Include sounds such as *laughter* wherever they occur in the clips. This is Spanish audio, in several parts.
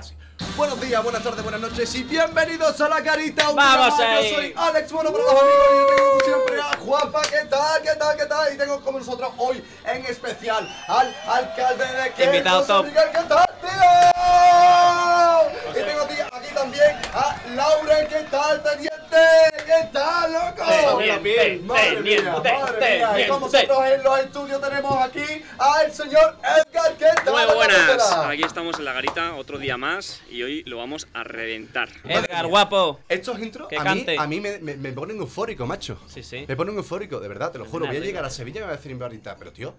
casi. Buenos días, buenas tardes, buenas noches y bienvenidos a la carita. Un día Vamos más. ahí. Yo soy Alex Bueno para los amigos y tengo como siempre a Juanpa. ¿Qué tal? ¿Qué tal? ¿Qué tal? Y tengo como nosotros hoy en especial al alcalde de que Invitado top. Miguel. ¿Qué tal, tío? Y tengo aquí también a Laura. ¿Qué tal, teniente? ¿Qué tal, loco? Teniente, Madre teniente, mía, madre teniente. mía. Y con nosotros en los estudios tenemos aquí al señor Edgar. ¿Qué tal? Muy buenas, aquí estamos en la garita otro día más y hoy lo vamos a reventar. Edgar, guapo. Estos intros Que a mí, cante. a mí me, me- me ponen eufórico, macho. Sí, sí. Me ponen eufórico, de verdad, te lo juro. Voy a llegar a Sevilla y me voy a decir en barrita, pero tío,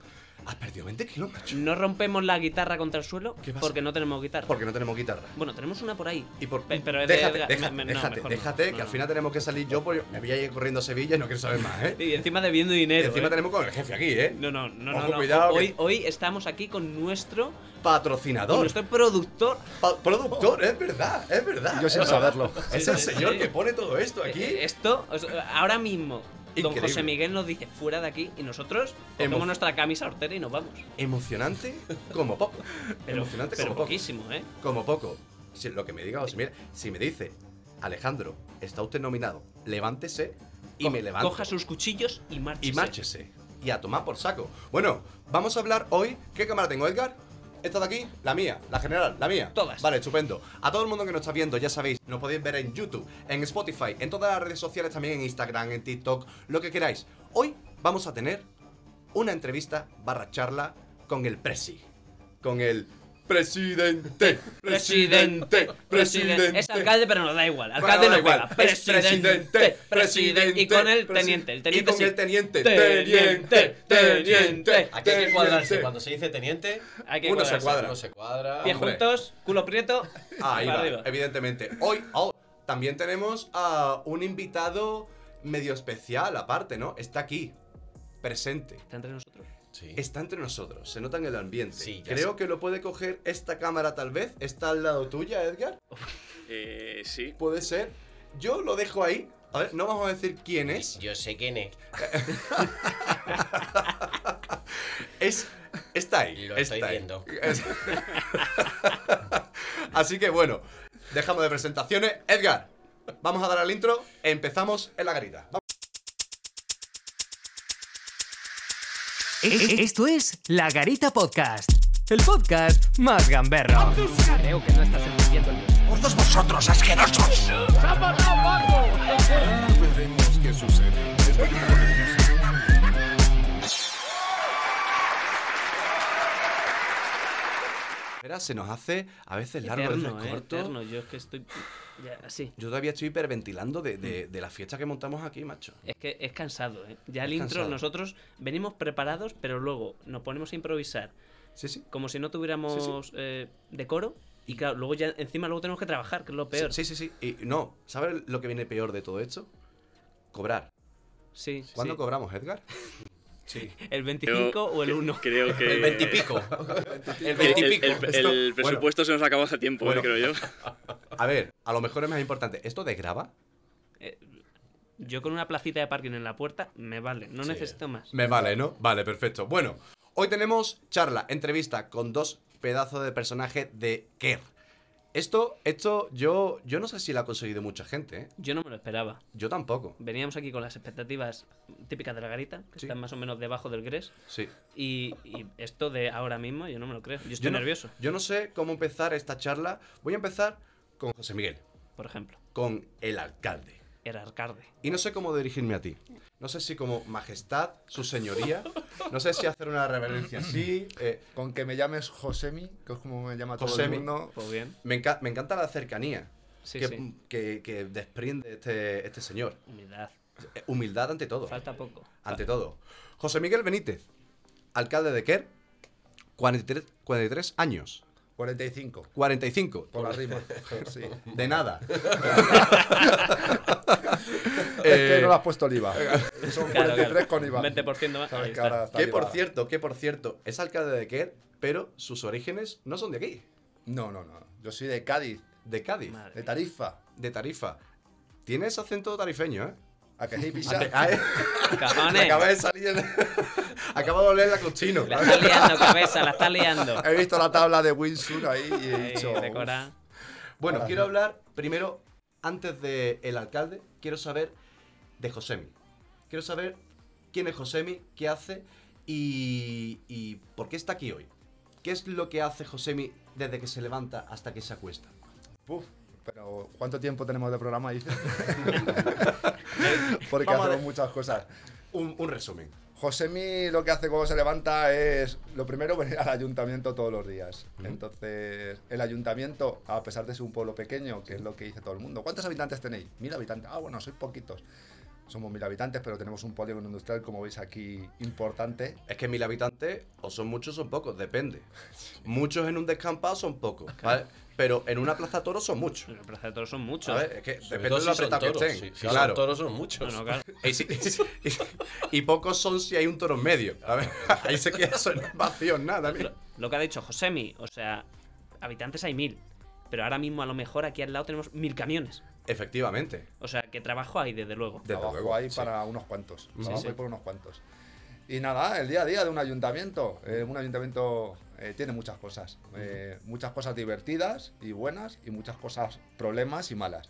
has perdido 20 kilos, macho. No rompemos la guitarra contra el suelo porque no tenemos guitarra. Porque no tenemos guitarra. Bueno, tenemos una por ahí. Y por, Pe- pero es de déjate, déjate, Me- me- déjate, no. déjate, No, que al no. final tenemos que salir yo, porque me voy a ir corriendo a Sevilla y no quiero saber más, ¿eh? Y encima debiendo dinero. Encima ¿eh? tenemos con el jefe aquí, ¿eh? No, no, no, Ojo, no, no. cuidado, Hoy, que- hoy estamos aquí con nuestro, con Patrocinador. nuestro productor. Pa- productor, es verdad, es verdad. Yo sin saberlo. Es el señor que pone todo esto aquí. Esto, ahora mismo, don. José Miguel nos dice fuera de aquí y nosotros cogemos Emo- nuestra camisa hortera y nos vamos. Emocionante como poco. *laughs* Pero, Emocionante pero como poco. poquísimo, ¿eh? Como poco. Si, lo que me diga José Miguel, si me dice, Alejandro, está usted nominado, levántese y Co- me levanto. Coja sus cuchillos y márchese. y márchese. Y a tomar por saco. Bueno, vamos a hablar hoy. ¿Qué cámara tengo, Edgar? ¿Esta de aquí? La mía, la general, la mía. Todas. Vale, estupendo. A todo el mundo que nos está viendo, ya sabéis, nos podéis ver en YouTube, en Spotify, en todas las redes sociales, también en Instagram, en TikTok, lo que queráis. Hoy vamos a tener una entrevista barra charla con el Presi. Con el presidente. Presidente, presidente. Es alcalde, pero nos da igual. Alcalde Bueno, no. Es Presidente, presidente. Y con el teniente. El teniente y con sí. el teniente. Teniente, teniente. Aquí hay que cuadrarse. Cuando se dice teniente, Hay que Uno se cuadrarse. cuadra. uno se cuadra. Pies Hombre. juntos, culo prieto. Ahí va, arriba. evidentemente. Hoy oh, también tenemos a un invitado medio especial, aparte, ¿no? Está aquí, presente. ¿Está entre nosotros? Sí. Está entre nosotros, se nota en el ambiente. Sí, Creo sé. que lo puede coger esta cámara tal vez. ¿Está al lado tuya, Edgar? *laughs* Eh, sí. Puede ser. Yo lo dejo ahí. A ver, no vamos a decir quién es. Yo sé quién es. *laughs* Es. Está ahí. Lo está estoy ahí. viendo. *laughs* Así que bueno, dejamos de presentaciones. Edgar, vamos a dar al intro. Empezamos en la garita. Esto es La Garita Podcast, el podcast más gamberro. Creo que no estás entendiendo el Espera, se nos hace a veces largo, a Eterno, veces eh, corto. eterno. Yo es que estoy. Ya. Yo todavía estoy hiperventilando de, de- de la fiesta que montamos aquí, macho. Es que es cansado, ¿eh? Ya el Es intro, cansado. nosotros venimos preparados, pero luego nos ponemos a improvisar Sí, sí. como si no tuviéramos eh, decoro. Y claro, luego ya encima luego tenemos que trabajar, que es lo peor. Sí, sí, sí. Y no, ¿sabes lo que viene peor de todo esto? Cobrar. Sí, ¿Cuándo sí. cobramos, Edgar? *laughs* Sí. *laughs* ¿El 25 o el 1? Creo *laughs* que. El veintipico. *laughs* El El, veintipico. el- el Esto- presupuesto se nos acabó hace tiempo, Bueno. eh, creo yo. A ver, a lo mejor es más importante. ¿Esto desgraba? Yo con una placita de parking en la puerta me vale, no necesito más. Me vale, ¿no? Vale, perfecto. Bueno, hoy tenemos charla, entrevista con dos pedazos de personaje de Kerr. Esto, esto, yo, yo no sé si lo ha conseguido mucha gente, ¿eh? Yo no me lo esperaba. Yo tampoco. Veníamos aquí con las expectativas típicas de la garita, que Sí. están más o menos debajo del gres. Sí. Y, y esto de ahora mismo, yo no me lo creo. Yo estoy Yo no- nervioso, Yo no sé cómo empezar esta charla. Voy a empezar con José Miguel, por ejemplo. con el alcalde. Era alcalde. Y no sé cómo dirigirme a ti. No sé si como majestad, su señoría. No sé si hacer una reverencia así. eh, Con que me llames Josemi, que es como me llama todo Josemi. el mundo. Pues bien. me, enca- me encanta la cercanía Sí, que, sí. que- que desprende este, este señor. Humildad. Eh, Humildad ante todo. Falta poco. Ante todo. José Miguel Benítez, alcalde de Quer, 43, 43 años. 45. 45. Por la rima. *laughs* Sí. De nada. *laughs* es Eh, que no le has puesto el IVA. Son Claro, 43 claro. con IVA. 20% más. Ahí que está. por cierto, que por cierto, es alcalde de Quer, pero sus orígenes no son de aquí, No, no, no. Yo soy de Cádiz, de Cádiz, Madre de Tarifa. de Tarifa. Tienes acento tarifeño, ¿eh? ¿A que sí, *laughs* Cajones. Acaba de salir. Acaba de oler la cochino. La estás liando, cabeza, la estás liando. He visto la tabla de Windsor ahí y he dicho. Bueno, Ahora quiero hablar primero, antes de el alcalde, quiero saber de Josemi. Quiero saber quién es Josemi, qué hace y, y por qué está aquí hoy. ¿Qué es lo que hace Josemi desde que se levanta hasta que se acuesta? Puf, pero ¿cuánto tiempo tenemos de programa? Dice. *laughs* Porque Vamos hacemos muchas cosas. Un, un resumen. Josemi lo que hace cuando se levanta es, lo primero, *laughs* venir al ayuntamiento todos los días. Entonces, el ayuntamiento, a pesar de ser un pueblo pequeño, que es lo que dice todo el mundo, ¿cuántos habitantes tenéis? Mil habitantes. Ah, bueno, sois poquitos. Somos mil habitantes, pero tenemos un polígono industrial, como veis aquí, importante. Es que mil habitantes o son muchos o son pocos, depende. *laughs* Muchos en un descampado son pocos, ¿vale? *laughs* Pero en una plaza toro son muchos. Los Plaza de Toros son muchos. ¿sabes? Es que depende de lo si apretado que toros, estén. si- si claro. son toros son muchos. No, no, claro. *laughs* Y, si- y- y pocos son si hay un toro en medio. A ver, *laughs* ahí se queda eso en vacío, nada. Lo, lo que ha dicho Josemi, o sea, habitantes hay mil. Pero ahora mismo a lo mejor aquí al lado tenemos mil camiones. Efectivamente. O sea, que trabajo hay, desde luego. Desde Trabajo luego, hay sí. para unos cuantos. Sí, Trabajo sí. hay por unos cuantos. Y nada, el día a día de un ayuntamiento. Eh, un ayuntamiento eh, tiene muchas cosas. Eh, muchas cosas divertidas y buenas y muchas cosas problemas y malas.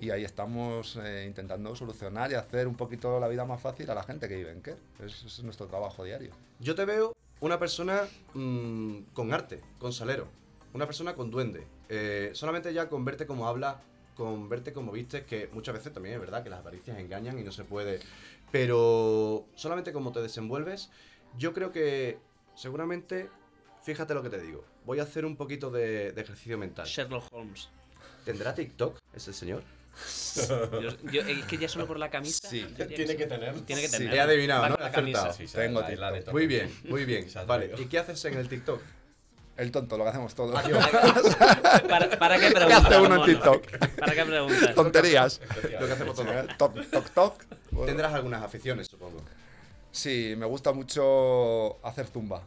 Y ahí estamos eh, intentando solucionar y hacer un poquito la vida más fácil a la gente que vive en. Ese es nuestro trabajo diario. Yo te veo una persona mm, con arte, con salero. Una persona con duende. Eh, solamente ya con verte como habla, con verte como vistes, que muchas veces también es verdad que las apariencias engañan y no se puede. Pero solamente como te desenvuelves, yo creo que seguramente, fíjate lo que te digo, voy a hacer un poquito de, de ejercicio mental. Sherlock Holmes. ¿Tendrá TikTok ese señor? *laughs* Yo- yo- es que ya solo por la camisa. Sí. Tiene que tener. Tiene que Sí. tener. He adivinado, Va ¿no? con la acertado. camisa. Sí, sí, Tengo la- la TikTok. de todos. Muy bien, muy bien. Se ha Vale, atrevido. ¿y qué haces en el TikTok? El tonto, lo que hacemos todos. ¿Para, *laughs* para qué preguntas? hace uno en mono? TikTok? ¿Para qué preguntas? Tonterías. Lo que hacemos todos. toc, toc, toc. Bueno, Tendrás algunas aficiones, supongo. Sí, me gusta mucho hacer zumba.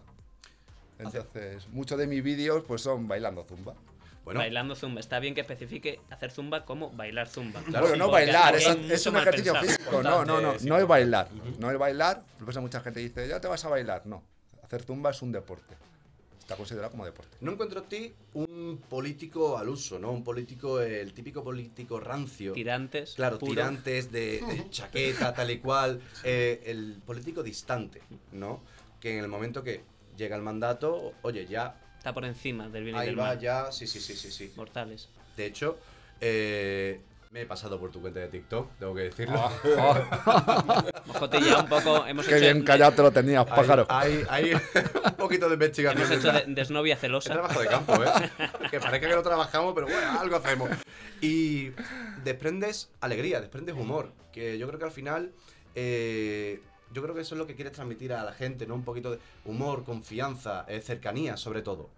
Entonces, muchos de mis vídeos pues son bailando zumba. Bueno, Bailando zumba. Está bien que especifique hacer zumba como bailar zumba. Claro, bueno, no bailar, es, mucho es un ejercicio pensado. físico. No, no, no, no es bailar. No es bailar. Por eso mucha gente dice, ya te vas a bailar. No, hacer zumba es un deporte. Está considerado como deporte. no encuentro en ti un político al uso, ¿no? Un político, el típico político rancio. Tirantes. Claro, puro. tirantes de, de *laughs* chaqueta, tal y cual. eh, el político distante, ¿no? Que en el momento que llega el mandato, oye, ya, Está por encima del bien y ahí del va, mal. ya, sí, sí, sí, sí, sí. Mortales. De hecho, eh, me he pasado por tu cuenta de TikTok, tengo que decirlo. *laughs* Hemos cotillado un poco. Hemos Qué hecho bien callado te lo tenías, Hay- pájaro. Hay, hay *laughs* un poquito de investigación. Hemos hecho de, desnovia Es celosa. trabajo de campo, ¿eh? *laughs* que parezca que no trabajamos, pero bueno, algo hacemos. Y desprendes alegría, desprendes humor, que yo creo que al final, eh, yo creo que eso es lo que quieres transmitir a la gente, ¿no? Un poquito de humor, confianza, eh, cercanía, sobre todo.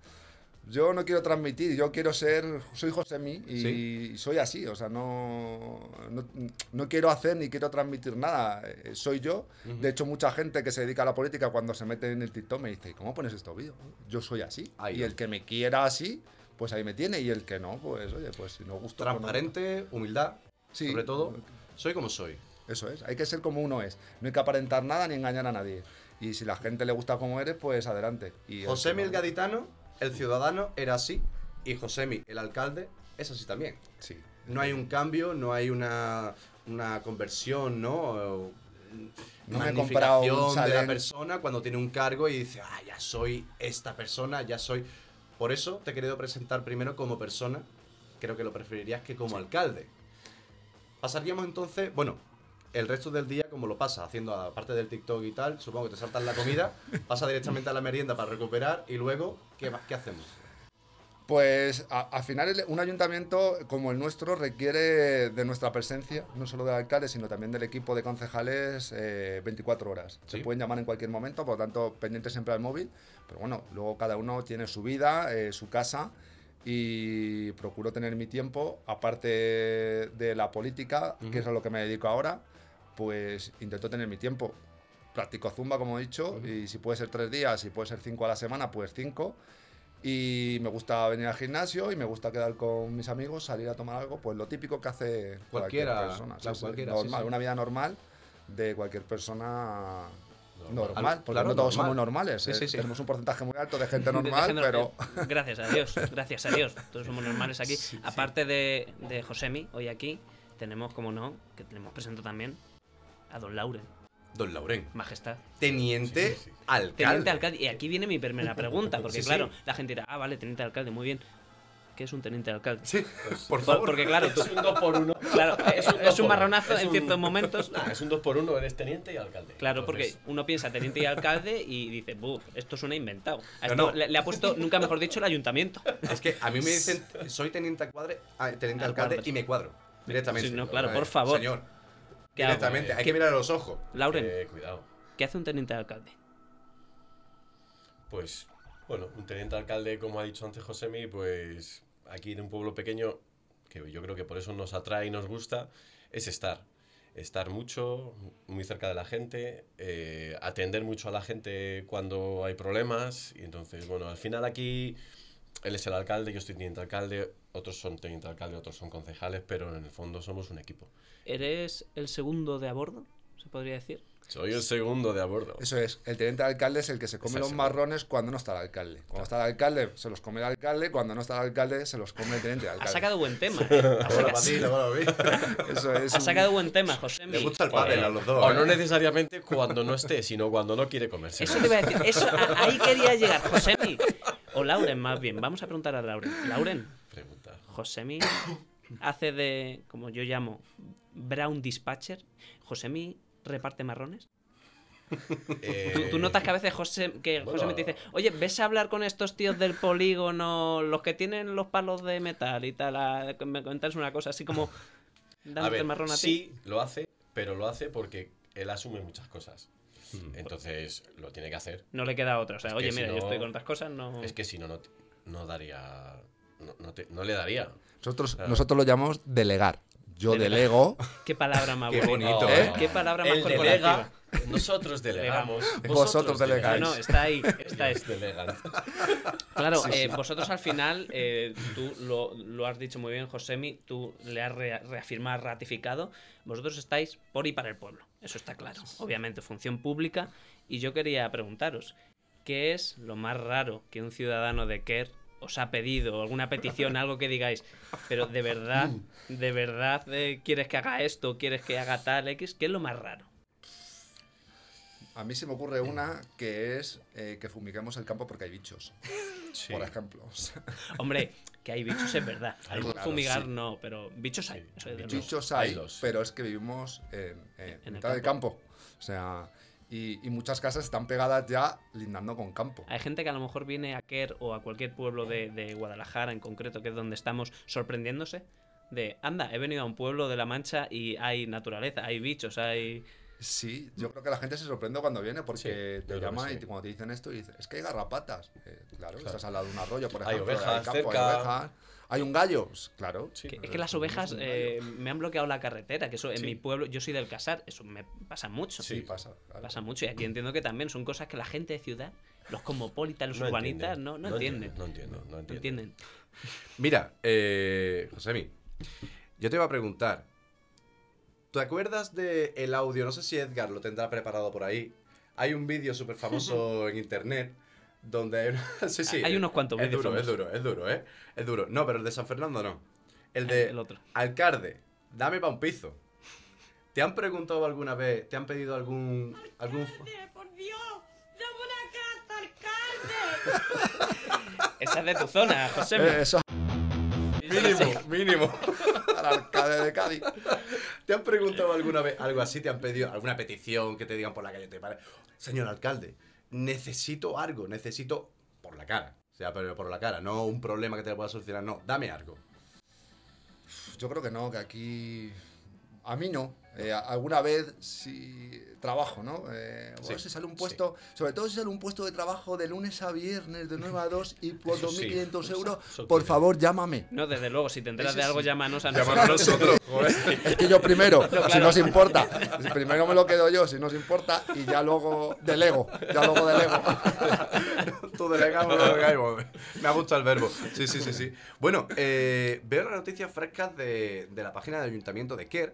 Yo no quiero transmitir, yo quiero ser, soy Josemi y Sí. soy así, o sea, no, no, no quiero hacer ni quiero transmitir nada, eh, soy yo. Ujú. De hecho, mucha gente que se dedica a la política cuando se mete en el TikTok me dice, ¿cómo pones estos vídeos? Yo soy así. Ahí y va. el que me quiera así, pues ahí me tiene, y el que no, pues oye, pues si no gusta. pues no. Transparente, humildad, Sí. sobre todo, soy como soy. Eso es, hay que ser como uno es. No hay que aparentar nada ni engañar a nadie. Y si la gente le gusta como eres, pues adelante. Y el Josemi que el no- gaditano, el ciudadano, era así, y Josemi el alcalde es así también. Sí. No hay un cambio, no hay una, una conversión, ¿no? No me he comprado un de la persona cuando tiene un cargo y dice, ah, ya soy esta persona, ya soy. Por eso te he querido presentar primero como persona. Creo que lo preferirías que como alcalde. Pasaríamos entonces, bueno, el resto del día como lo pasa, haciendo aparte del TikTok y tal, supongo que te saltas la comida, *laughs* pasa directamente a la merienda para recuperar y luego, ¿qué, qué hacemos? Pues al final un ayuntamiento como el nuestro requiere de nuestra presencia, no solo del alcalde, sino también del equipo de concejales eh, 24 horas. Sí. Se pueden llamar en cualquier momento, por lo tanto, pendiente siempre al móvil. Pero bueno, luego cada uno tiene su vida, eh, su casa y procuro tener mi tiempo, aparte de la política, que es a lo que me dedico ahora, pues intento tener mi tiempo. Practico zumba, como he dicho, y si puede ser tres días, si puede ser cinco a la semana, pues cinco. Y me gusta venir al gimnasio y me gusta quedar con mis amigos, salir a tomar algo, pues lo típico que hace cualquier Cualquiera, persona. claro, sí, cualquiera, normal, sí. Una vida normal de cualquier persona Normal, porque Claro, no todos normal. somos normales. Sí, eh. sí, sí. Tenemos un porcentaje muy alto de *laughs* gente De- de normal, pero. Gracias a Dios, gracias a Dios. Todos somos normales aquí. *laughs* Aparte de, de Josemi, hoy aquí tenemos, como no, que tenemos presento también a Don Lauren, Don Lauren. Majestad. Teniente alcalde. Teniente alcalde. Y aquí viene mi primera pregunta, *laughs* porque Sí, sí. claro, la gente dirá, ah, vale, teniente alcalde, muy bien. ¿Qué es un teniente alcalde? Sí, por Por- favor. Porque claro, Es un 2 por 1 claro, es, un marronazo Es en un- ciertos momentos. *laughs* Nah, es un 2 por 1 eres teniente y alcalde. Claro, porque uno piensa teniente y alcalde y dice, buf, esto suena inventado. A No, esto no. Le, le ha puesto, nunca mejor dicho, el ayuntamiento. Es que a mí me dicen, *laughs* soy teniente, cuadre, teniente Al alcalde cuadro. y me cuadro. Directamente. Sí, no, claro, por favor. Señor. ¿Qué hago? Directamente. Hay que mirar a los ojos. Lauren, eh, cuidado. ¿qué hace un teniente alcalde? Pues, bueno, un teniente alcalde, como ha dicho antes Josemi, pues aquí de un pueblo pequeño, que yo creo que por eso nos atrae y nos gusta, es estar. Estar mucho, muy cerca de la gente, eh, atender mucho a la gente cuando hay problemas. Y entonces, bueno, al final aquí él es el alcalde, yo estoy teniente alcalde, otros son teniente alcalde, otros son concejales, pero en el fondo somos un equipo. ¿Eres el segundo de a bordo? ¿Se podría decir? Soy el segundo de a bordo. Eso es, el teniente alcalde es el que se come los es- marrones cuando no está el alcalde. Cuando está el alcalde, se los come el alcalde, cuando no está el alcalde, se los come el teniente Ha alcalde. sacado buen tema. *laughs* ¿eh? Ha Ahora saca- para ti, luego para mí. *laughs* Eso es. Ha un- sacado buen tema, José. Le gusta el pádel a los dos. O ¿eh? no necesariamente cuando no esté, sino cuando no quiere comerse. Eso te iba a decir. Eso, a- ahí quería llegar, Josemi. O Lauren, más bien. Vamos a preguntar a Lauren. Lauren. Josemi *coughs* hace de, como yo llamo, Brown Dispatcher. Josemi reparte marrones. Eh, ¿Tú, tú notas que a veces José, que bueno. Dice, oye, ves a hablar con estos tíos del polígono, los que tienen los palos de metal y tal, a- me comentas una cosa así como *laughs* dándote ver, marrón a ti. sí, lo hace, pero lo hace porque él asume muchas cosas. Mm. Entonces, lo tiene que hacer. No le queda otra. O sea, Es oye, si mira, yo estoy con otras cosas, no. Es que si no, no, no daría... No, no te- no le daría. Nosotros, Claro. nosotros lo llamamos delegar. Yo delego. *laughs* Qué palabra más *laughs* Qué bonita. bonito, ¿eh? Qué palabra más corporativa. delega, nosotros delegamos. Vosotros No, delegáis. no, está ahí, *laughs* está ahí. Ellos delegan. Claro, eh, vosotros al final, eh, tú lo, lo has dicho muy bien, Josemi, tú le has rea- reafirmado, ratificado, vosotros estáis por y para el pueblo, eso está claro, obviamente, función pública, y yo quería preguntaros, ¿qué es lo más raro que un ciudadano de Kerr os ha pedido, alguna petición, algo que digáis, pero de verdad, de verdad eh, quieres que haga esto, quieres que haga tal X, ¿qué es lo más raro? A mí se me ocurre una que es eh, que fumiguemos el campo porque hay bichos, Sí. por ejemplo. Hombre, que hay bichos es verdad, Hay, claro, fumigar sí. no, pero bichos hay, de Bichos. hay hay, los- pero es que vivimos en, en En del campo. O sea, y, y muchas casas están pegadas ya lindando con campo. Hay gente que a lo mejor viene a Quer o a cualquier pueblo de, de Guadalajara en concreto, que es donde estamos, sorprendiéndose de, anda, he venido a un pueblo de La Mancha y hay naturaleza, hay bichos, hay... Sí, yo creo que la gente se sorprende cuando viene porque Sí, te llama sí. y te- cuando te dicen esto y dices, es que hay garrapatas. Eh, claro, estás al lado de un arroyo, por Hay ejemplo. ovejas campo, cerca. Hay ovejas. Hay un gallo, pues, claro. Sí, que- es que las ovejas eh, me han bloqueado la carretera, que eso en Sí. mi pueblo, yo soy del Casar, eso me pasa mucho. Sí, pasa. claro. Pasa mucho y aquí entiendo que también son cosas que la gente de ciudad, los cosmopolitas, los No urbanitas, entienden, no, no, entienden. No entienden, no No entienden. entienden. Mira, eh, Josemi, yo te iba a preguntar. ¿Te acuerdas del el audio? No sé si Edgar lo tendrá preparado por ahí. Hay un vídeo súper famoso *laughs* en internet donde hay una... *laughs* Sí, sí. Hay unos cuantos es duro, es duro, es duro, ¿eh? Es duro. No, pero el de San Fernando no. El de... El otro. Alcalde, dame pa' un piso. ¿Te han preguntado alguna vez, te han pedido algún... algún... Alcalde, por Dios, dame una carta, alcalde. *laughs* Esa es de tu zona, José. Eh, eso Mínimo, mínimo. *laughs* al alcalde de Cádiz. ¿Te han preguntado alguna vez algo así? ¿Te han pedido alguna petición que te digan por la calle? Te pare- Señor alcalde, necesito algo, necesito por la cara. O sea, pero por la cara, no un problema que te pueda solucionar, no, dame algo. Yo creo que no, que aquí. A mí no. Eh, alguna vez sí trabajo, ¿no? Eh, Sí, bueno, si sale un puesto, sobre todo si sale un puesto de trabajo de lunes a viernes, de 9 a 2 y por Eso sí, 2.500 eso- euros, por favor, llámame. No, desde luego, si te enteras de algo, sí. llámanos a Llámanos a nosotros. *laughs* Es que yo primero, si claro. nos importa. Primero me lo quedo yo, si nos importa, y ya luego delego. Ya luego delego. *laughs* Tú delegamos, *laughs* lo delegamos. Me ha gustado el verbo. Sí, sí, sí, sí. Bueno, eh, veo las noticias frescas de, de la página del Ayuntamiento de Quer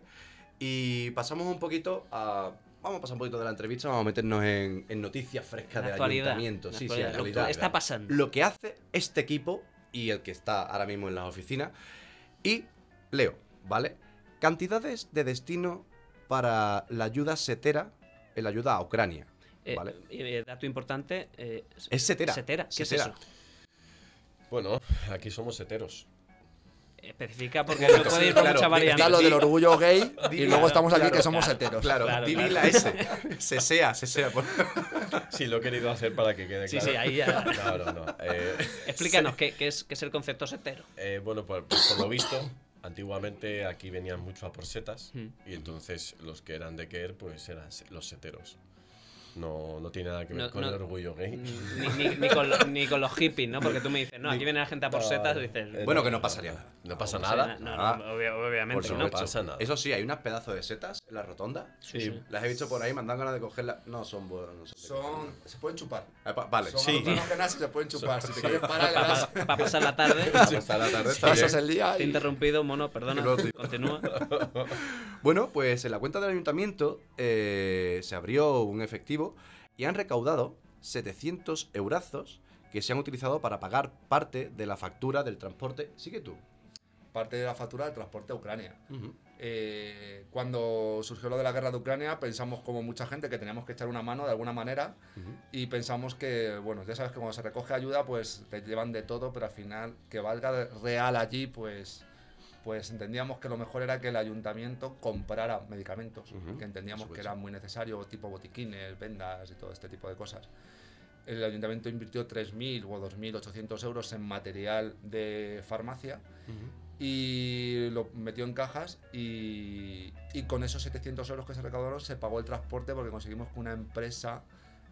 y pasamos un poquito a vamos a pasar un poquito de la entrevista, vamos a meternos en, en noticias frescas del actualidad, ayuntamiento. Sí, sí, lo que está pasando. Lo que hace este equipo y el que está ahora mismo en las oficinas. Y leo, ¿vale? Cantidades de destino para la ayuda setera, en la ayuda a Ucrania. Eh, ¿Vale? eh, dato importante. eh, Es setera. Setera, ¿qué Setera. es eso? Bueno, aquí somos heteros. Especifica porque no puede ir por claro, mucha variante. Está lo del orgullo gay y luego estamos aquí claro, que somos claro. heteros. Claro, Claro, di claro. la S. *laughs* Se sea, se sea. por- Sí, lo he querido hacer para que quede Sí, claro. sí, ahí ya. No, no, no. Eh, Explícanos ¿qué, qué es, qué es el concepto setero. eh, bueno, por, pues por lo visto, antiguamente aquí venían mucho a por setas Hmm. y entonces los que eran de Kerr pues eran los seteros. No, no tiene nada que ver No- con no- el orgullo gay. Ni, ni- ni con, lo- ni con los hippies, ¿no? Porque tú me dices, no, aquí viene la gente a por setas y dices. eh, Bueno, que no pasaría nada. No pasa nada. No, no, Ah, obvia- obviamente Por que no pasa nada. Eso sí, hay unas pedazos de setas en la rotonda. Sí, sí. Las he visto por ahí, me han dado ganas de cogerlas. No, son buenas. No son Son, se pueden chupar. Pa- Vale, Son sí. alucinógenas y se pueden chupar. Si te *laughs* quieres parar. Para pasar la tarde. *laughs* Hasta la tarde Pasas el día Te he y interrumpido, mono, perdona. Continúa. *laughs* Bueno, pues en la cuenta del ayuntamiento eh, se abrió un efectivo y han recaudado 700 eurazos que se han utilizado para pagar parte de la factura del transporte. Sigue tú. parte de la factura del transporte a Ucrania. Eh, cuando surgió lo de la guerra de Ucrania, pensamos como mucha gente que teníamos que echar una mano de alguna manera y pensamos que, bueno, ya sabes que cuando se recoge ayuda, pues te llevan de todo, pero al final que valga real allí, pues, pues entendíamos que lo mejor era que el ayuntamiento comprara medicamentos, Ujú, que entendíamos que supuesto. era muy necesario, tipo botiquines, vendas y todo este tipo de cosas. El ayuntamiento invirtió 3.000 o 2.800 euros en material de farmacia y lo metió en cajas y, y con esos 700 euros que se recaudaron se pagó el transporte porque conseguimos que una empresa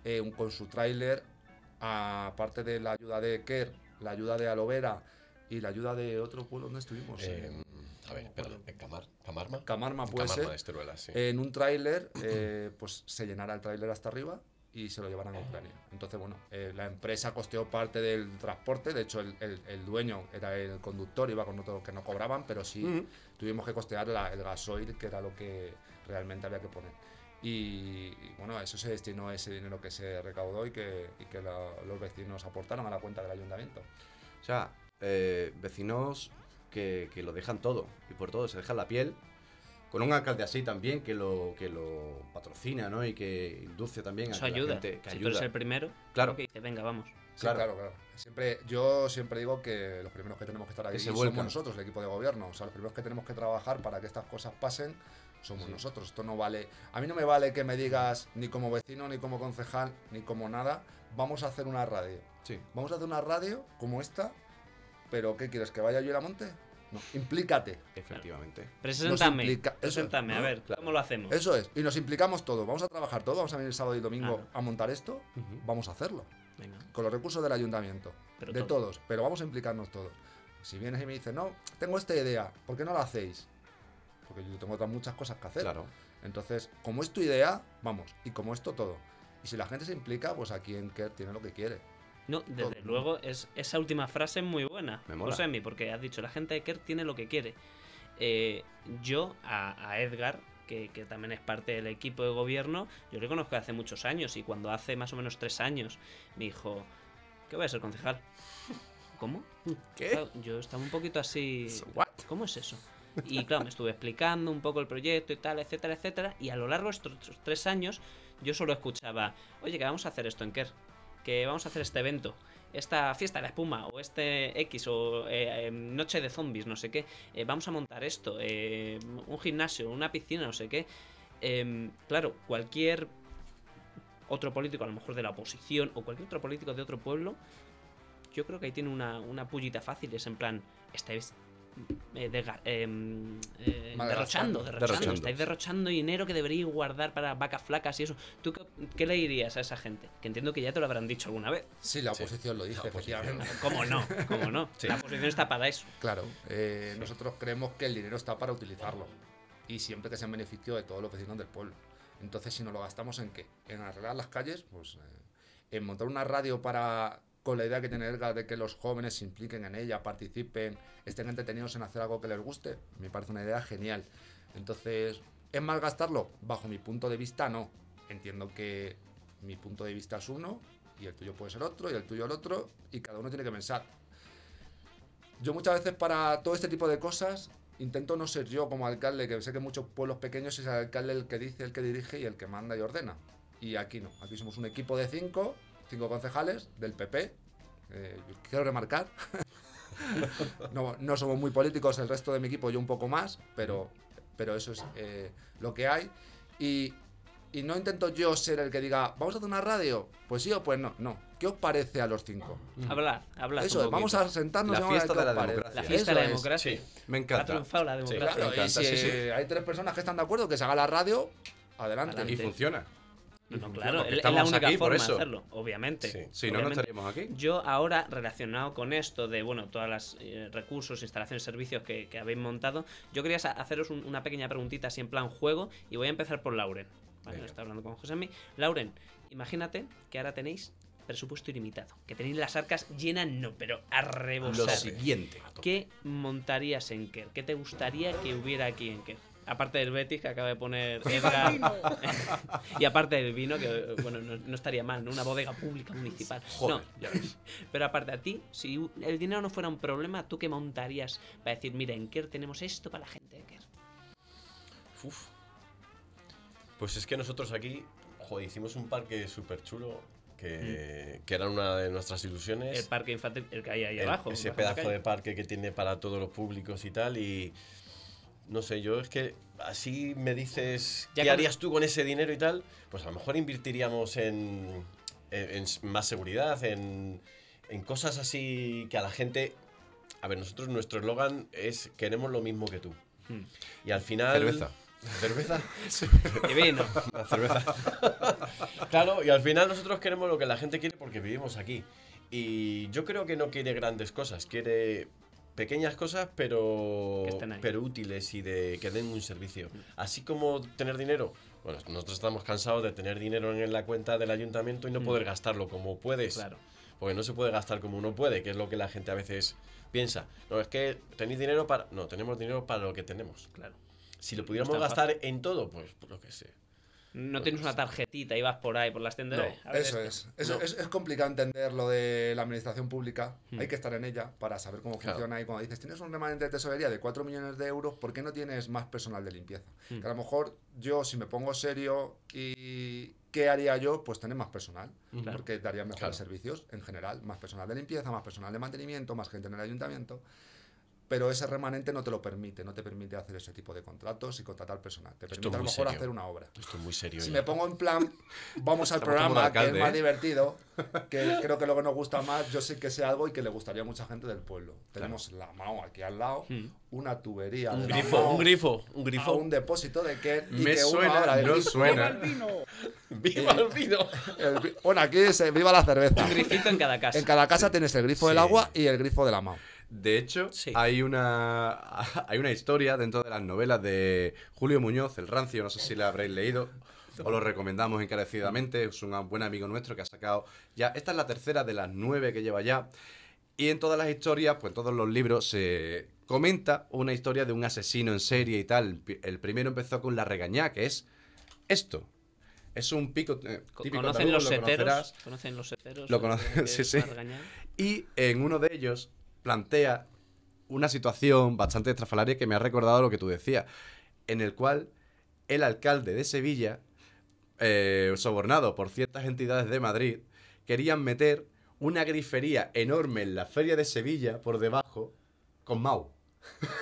eh, con su tráiler aparte de la ayuda de Kerr, la ayuda de Alovera y la ayuda de otro pueblo donde estuvimos Eh, En a ver, espera, ¿en Camar, ¿Camarma? Camarma puede Camarma ser sí. en un tráiler eh, *clears throat* pues se llenara el tráiler hasta arriba y se lo llevaran a Ucrania. Entonces, bueno, eh, la empresa costeó parte del transporte, de hecho el, el- el dueño era el conductor, iba con otro que no cobraban, pero sí Ujú. tuvimos que costear la- el gasoil, que era lo que realmente había que poner. Y, y, bueno, a eso se destinó ese dinero que se recaudó y que, y que la- los vecinos aportaron a la cuenta del ayuntamiento. O sea, eh, vecinos que, que lo dejan todo y por todo, se dejan la piel. Con un alcalde así también que lo, que lo patrocina, ¿no? Y que induce también Eso a que la ayuda. gente- que si tú eres ayuda. el primero, Claro. que dice, venga, vamos. Sí, Claro. claro, claro. Siempre, yo siempre digo que los primeros que tenemos que estar ahí Que se somos nosotros, el equipo de gobierno. O sea, los primeros que tenemos que trabajar para que estas cosas pasen somos Sí. nosotros. Esto no vale. A mí no me vale que me digas ni como vecino, ni como concejal, ni como nada. Vamos a hacer una radio. Sí. Vamos a hacer una radio como esta, pero ¿qué quieres? ¿Que vaya yo a monte? No, implícate. Efectivamente. Preséntame. implica- Preséntame, a ¿no? ver, Claro. ¿cómo lo hacemos? Eso es. Y nos implicamos todos. Vamos a trabajar todos. Vamos a venir el sábado y domingo Claro. a montar esto. Vamos a hacerlo. Venga. Con los recursos del ayuntamiento. Pero de todo. todos. Pero vamos a implicarnos todos. Si vienes y me dices, no, tengo esta idea, ¿por qué no la hacéis? Porque yo tengo otras muchas cosas que hacer. Claro. Entonces, como es tu idea, vamos. Y como esto todo. Y si la gente se implica, pues aquí en Kerr tiene lo que quiere. No, desde Todo. luego, es, esa última frase es muy buena, Me mola. Josemi, porque has dicho, la gente de Kerr tiene lo que quiere. Eh, yo, a, a Edgar, que, que también es parte del equipo de gobierno, yo le conozco hace muchos años y cuando hace más o menos tres años me dijo, ¿qué voy a ser concejal? *laughs* ¿Cómo? ¿Qué? Yo estaba un poquito así... What? ¿Cómo es eso? Y claro, me estuve explicando un poco el proyecto y tal, etcétera, etcétera. Y a lo largo de estos tres años, yo solo escuchaba, oye, que vamos a hacer esto en Kerr, que vamos a hacer este evento, esta fiesta de la espuma, o este X, o eh, em, noche de zombies, no sé qué. eh, vamos a montar esto, eh, un gimnasio, una piscina, no sé qué. Em, claro, cualquier otro político, a lo mejor de la oposición, o cualquier otro político de otro pueblo, yo creo que ahí tiene una, una pullita fácil. Es en plan, estáis eh, em, eh, derrochando, derrochando, Derrochando. estáis derrochando dinero que deberíais guardar para vacas flacas y eso. ¿Tú qué, qué le dirías a esa gente? Que entiendo que ya te lo habrán dicho alguna vez. Sí, la Sí, oposición lo dice, efectivamente. *laughs* ¿Cómo no? ¿Cómo no? Sí. La oposición está para eso. Claro, eh, nosotros creemos que el dinero está para utilizarlo y siempre que sea en beneficio de todos los vecinos del pueblo. Entonces, si nos lo gastamos en qué? En arreglar las calles, pues eh, en montar una radio para con la idea que tiene Edgar de que los jóvenes se impliquen en ella, participen, estén entretenidos en hacer algo que les guste, me parece una idea genial. Entonces, ¿es mal gastarlo? Bajo mi punto de vista, no. entiendo que mi punto de vista es uno y el tuyo puede ser otro y el tuyo el otro y cada uno tiene que pensar. Yo muchas veces para todo este tipo de cosas intento no ser yo como alcalde, que sé que en muchos pueblos pequeños es el alcalde el que dice, el que dirige y el que manda y ordena. Y aquí no, aquí somos un equipo de cinco, cinco concejales del PP. Eh, quiero remarcar, *laughs* no, no somos muy políticos, el resto de mi equipo yo un poco más, pero, pero eso es eh, lo que hay. Y, y no intento yo ser el que diga, ¿vamos a hacer una radio? Pues sí o pues no. No. ¿Qué os parece a los cinco? Hablad, hablad. Eso, un vamos a sentarnos La y vamos a ver fiesta qué de la os parece. democracia. La fiesta de la democracia. Sí. Me Ha encanta. triunfado la democracia. Claro, Me y encanta, si sí, sí. hay tres personas que están de acuerdo que se haga la radio, adelante. Adelante. Y funciona. No, claro, es- la única aquí forma de hacerlo, obviamente. Sí. Si no, no estaríamos aquí. Yo ahora, relacionado con esto de, bueno, todos los recursos, instalaciones, servicios que, que habéis montado, yo quería haceros un- una pequeña preguntita así en plan juego y voy a empezar por Lauren. Vale, está hablando con José Lauren, imagínate que ahora tenéis presupuesto ilimitado, que tenéis las arcas llenas, no, pero a Lo rebosar. siguiente. ¿Qué montarías en Kerr? ¿Qué te gustaría que hubiera aquí en Kerr? Aparte del Betis que acaba de poner Edgar. *laughs* y aparte del vino, que bueno, no, no estaría mal, ¿no? Una bodega pública municipal. Joder, no, ya ves. *laughs* pero aparte a ti, si el dinero no fuera un problema, ¿tú qué montarías para decir, mira, en Kerr tenemos esto para la gente de Kerr? Uf. Pues es que nosotros aquí, joder, hicimos un parque súper chulo que, que era una de nuestras ilusiones. El parque infantil, el que hay ahí El- abajo. ese pedazo de parque que tiene para todos los públicos y tal. Y no sé, yo es que así me dices, Ya ¿qué con- harías tú con ese dinero y tal? Pues a lo mejor invertiríamos en, en- en s- más seguridad, en, en cosas así que a la gente... A ver, nosotros nuestro eslogan es queremos lo mismo que tú. Hmm. Y al final... Cerveza. ¿Cerveza? *laughs* Y vino. La cerveza. *laughs* claro, y al final nosotros queremos lo que la gente quiere porque vivimos aquí. Y yo creo que no quiere grandes cosas, quiere pequeñas cosas, pero, pero útiles y de que den un servicio. Así como tener dinero. Bueno, nosotros estamos cansados de tener dinero en la cuenta del ayuntamiento y no Mm. poder gastarlo como puedes. Claro. Porque no se puede gastar como uno puede, que es lo que la gente a veces piensa. No, es que tenéis dinero para... No, tenemos dinero para lo que tenemos. Claro. Si lo pudiéramos gastar en todo, pues, pues lo que sé. No tienes una tarjetita y vas por ahí, por las tiendas. No, a ver Eso es. Eso No. es, es complicado entender lo de la administración pública. Hmm. Hay que estar en ella para saber cómo Claro. funciona. Y cuando dices, tienes un remanente de tesorería de 4 millones de euros, ¿por qué no tienes más personal de limpieza? Hmm. Que a lo mejor yo, si me pongo serio y ¿qué haría yo? Pues tener más personal. Claro. Porque daría mejores Claro. servicios en general. Más personal de limpieza, más personal de mantenimiento, más gente en el ayuntamiento. Pero ese remanente no te lo permite, no te permite hacer ese tipo de contratos y contratar personal. Te permite a lo mejor serio. hacer una obra. Esto es muy serio. Si ya. me pongo en plan, vamos al Estamos programa, de alcalde, que es más ¿eh? divertido, que creo que lo que nos gusta más, yo sé que sé algo y que le gustaría a mucha gente del pueblo. Tenemos la MAO aquí al lado, Hmm. una tubería, Un de la grifo, MAO un grifo, un a grifo. un depósito de que y Me que una suena, del no grifo- suena. ¡Viva el vino! *laughs* el gri- bueno, aquí se viva la cerveza. Un grifito en cada casa. En cada casa tienes el grifo del Sí. agua y el grifo de la MAO. De hecho, Sí. hay una *laughs* hay una historia dentro de las novelas de Julio Muñoz, El Rancio, no sé si la habréis leído. Os lo recomendamos encarecidamente. Es un buen amigo nuestro que ha sacado ya. Esta es la tercera de las nueve que lleva ya. Y en todas las historias, pues en todos los libros, se comenta una historia de un asesino en serie y tal. El primero empezó con la regañá, que es esto. Es un pico. eh, Co- típico ¿Conocen andaluz, los lo seteros? conocerás. ¿Conocen los seteros? Lo conocen, *laughs* sí, sí. Y en uno de ellos plantea una situación bastante estrafalaria que me ha recordado lo que tú decías, en el cual el alcalde de Sevilla, eh, sobornado por ciertas entidades de Madrid, querían meter una grifería enorme en la feria de Sevilla por debajo con Mau. *laughs*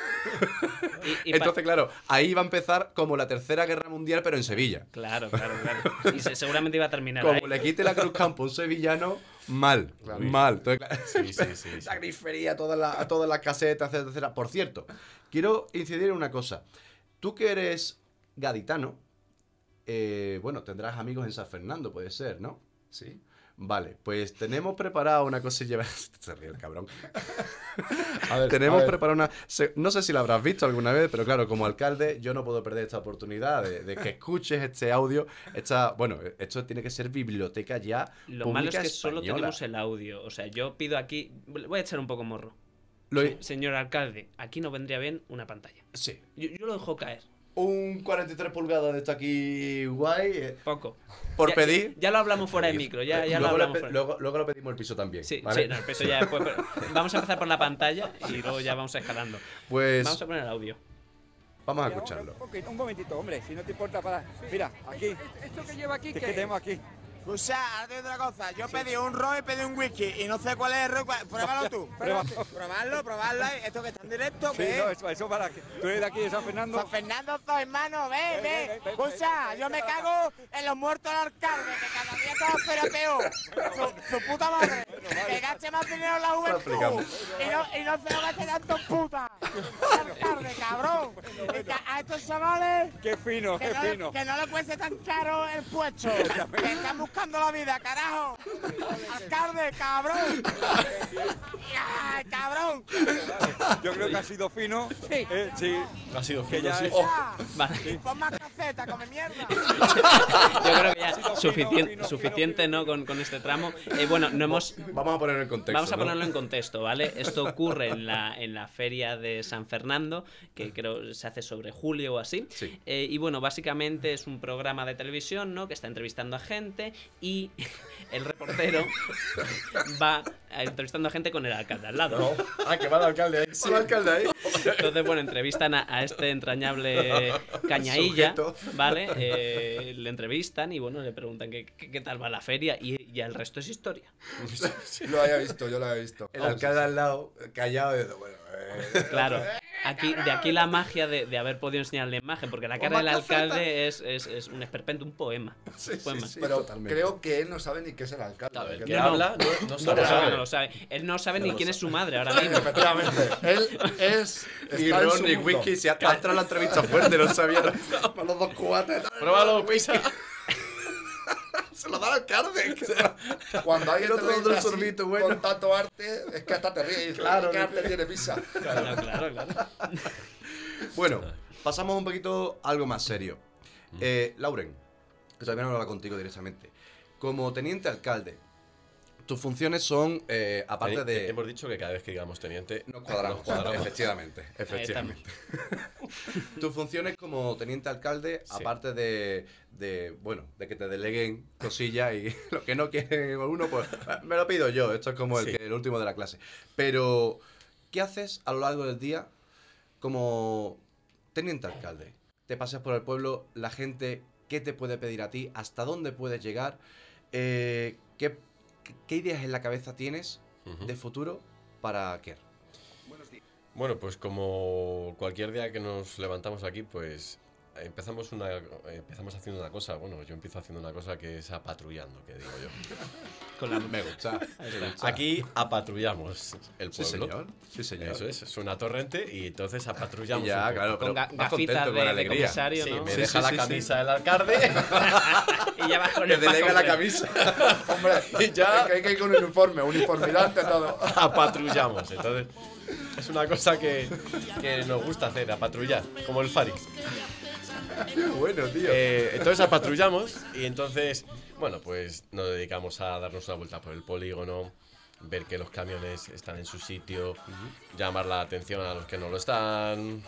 Y- y pa- Entonces, claro, ahí va a empezar como la tercera guerra mundial, pero en Sevilla. Claro, claro, claro. Y se- seguramente iba a terminar ahí. Como le quite la Cruz Campo a un sevillano, mal, Claro. mal. Entonces, Sí, sí, *laughs* sí. la grifería, todas las todas las casetas, etcétera, etcétera. Por cierto, quiero incidir en una cosa. Tú que eres gaditano, eh, bueno, tendrás amigos en San Fernando, puede ser, ¿no? Sí. Vale, pues tenemos preparada una cosilla. *laughs* Se ríe el cabrón. A ver, Tenemos preparada una. No sé si la habrás visto alguna vez, pero claro, como alcalde, yo no puedo perder esta oportunidad de, de que escuches este audio. Esta, bueno, esto tiene que ser biblioteca ya. Lo malo es pública que solo tenemos el audio. O sea, yo pido aquí. Voy a echar un poco morro. Lo- Se- Señor alcalde, aquí no vendría bien una pantalla. sí. Yo, yo lo dejo caer. Un 43 pulgadas de esto aquí guay. eh, Poco. Por Ya- pedir. Ya, lo hablamos fuera de micro, ya, ya lo luego, le hablamos fuera. luego, luego lo pedimos el piso también. Sí, ¿vale? sí, no, el peso ya después. pero vamos a empezar por la pantalla y luego ya vamos escalando. Pues Vamos a poner el audio. vamos a escucharlo. Un, poquito, un momentito, hombre, si no te importa para. Mira, aquí. ¿Esto que lleva aquí ¿Qué, qué qué tenemos aquí? Escucha, ahora te digo otra cosa. Yo pedí un ron y pedí un whisky y no sé cuál es el ron. cuál- Pruébalo tú. *laughs* Pruébalo. Probarlo, probarlo. Esto que está en directo, Sí, ¿qué no, es? eso, eso para que. Tú eres de aquí de San Fernando. San Fernando soy, hermano, ve, Ven, ve. ven, ven, ven, Escucha, ven, yo me cago en los muertos del alcalde, que cada día todo pero peor. Su, su puta madre. Que gaste más dinero en la juventud. Y no, y no se lo gaste tanto en puta. *laughs* El alcalde, cabrón. Y que a estos chavales Qué fino, que qué no, fino. que no le cueste tan caro el puesto. *laughs* que están buscando la vida, carajo. Alcalde, cabrón. Ay, cabrón. Yo creo que ha sido fino. Sí. Eh, sí. Ha sido Que fino, ya sí. es- Ya. Vale. Pon más caseta, come mierda. *laughs* Yo creo que ya Fino, suficiente, fino, suficiente ¿no? Con, con este tramo. Eh, bueno, no hemos. Vamos a ponerlo en contexto. Vamos a ¿no? ponerlo en contexto, ¿vale? Esto ocurre en la, en la feria de San Fernando, que creo se hace sobre julio o así. Sí. Eh, y bueno, básicamente es un programa de televisión, ¿no? Que está entrevistando a gente y *laughs* el reportero va entrevistando a gente con el alcalde al lado. Ah, que va el alcalde ahí. Sí, el alcalde ahí. Entonces, bueno, entrevistan a, a este entrañable *laughs* cañailla, Sujeto. ¿vale? Eh, le entrevistan y bueno, le preguntan qué, qué- qué tal va la feria y, y el resto es historia. *laughs* Lo había visto, yo lo había visto. El alcalde al lado, callado, y dice, bueno, eh, Claro, aquí, de aquí la magia de, de haber podido enseñar la imagen, porque la cara del alcalde es, es, es un esperpento, un poema. Sí, Un poema. sí, sí. Pero totalmente. creo que él no sabe ni qué es el alcalde. A ver, porque que no, habla, no, no No sabe. lo sabe, no lo sabe. Él no sabe ni quién es su madre ahora mismo. Efectivamente, él es. Su Ron y mundo. Wiki se ha entrado en la entrevista fuerte, no sabía. *laughs* Para los dos cubates. Pruébalo, pisa. *laughs* Se lo da al alcalde. que *laughs* se- Cuando alguien te otro lo dice sorbito, bueno. con tanto arte, es que hasta te ríes. Claro, ¿Qué arte tiene pizza? *laughs* Claro, claro, claro. *laughs* Bueno, pasamos un poquito a algo más serio. Eh, Lauren, que no hablaba contigo directamente. Como teniente alcalde, tus funciones son, eh, aparte Teni- de... Hemos dicho que cada vez que digamos teniente. Nos cuadramos, nos cuadramos. efectivamente, efectivamente. *laughs* Tus funciones como teniente alcalde, Sí. aparte de, de, bueno, de que te deleguen cosillas y *laughs* lo que no quieren uno, pues me lo pido yo. Esto es como el, Sí. que- el último de la clase. Pero, ¿qué haces a lo largo del día como teniente alcalde? Te pasas por el pueblo, la gente, ¿qué te puede pedir a ti? ¿Hasta dónde puedes llegar? Eh, ¿qué, qué ideas en la cabeza tienes de futuro para Kerr? Bueno, pues como cualquier día que nos levantamos aquí, pues empezamos una empezamos haciendo una cosa. Bueno, yo empiezo haciendo una cosa que es apatrullando, que digo yo. *laughs* Con la... Me gusta. *laughs* me. Aquí apatrullamos el Sí, pueblo. señor. Sí, señor. Eso es, es una torrente y entonces Y apatrullamos. ya, un poco. claro, pero Con más contento, de, con de alegría. comisario, Sí, ¿no? me Sí, deja sí, la sí, camisa el alcalde *laughs* y ya vas con Que el delega la completo. camisa. Hombre, Y ya- que hay que ir con un uniforme, uniformidad todo. apatrullamos. Entonces, es una cosa que, que nos gusta hacer, apatrullar, como el Fari. *laughs* Qué bueno, tío. Eh, entonces apatrullamos y entonces, bueno, pues nos dedicamos a darnos una vuelta por el polígono, ver que los camiones están en su sitio, llamar la atención a los que no lo están,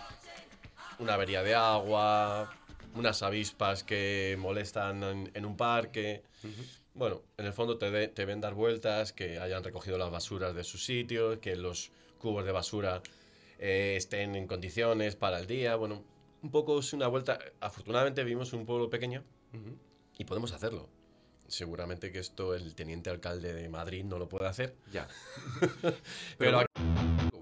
una avería de agua, unas avispas que molestan en, en un parque. Bueno, en el fondo te, de- te ven dar vueltas, que hayan recogido las basuras de sus sitios, que los cubos de basura eh, estén en condiciones para el día. Bueno, un poco es una vuelta. Afortunadamente vivimos en un pueblo pequeño y podemos hacerlo. Seguramente que esto el teniente alcalde de Madrid no lo puede hacer. Ya. *laughs* Pero bueno,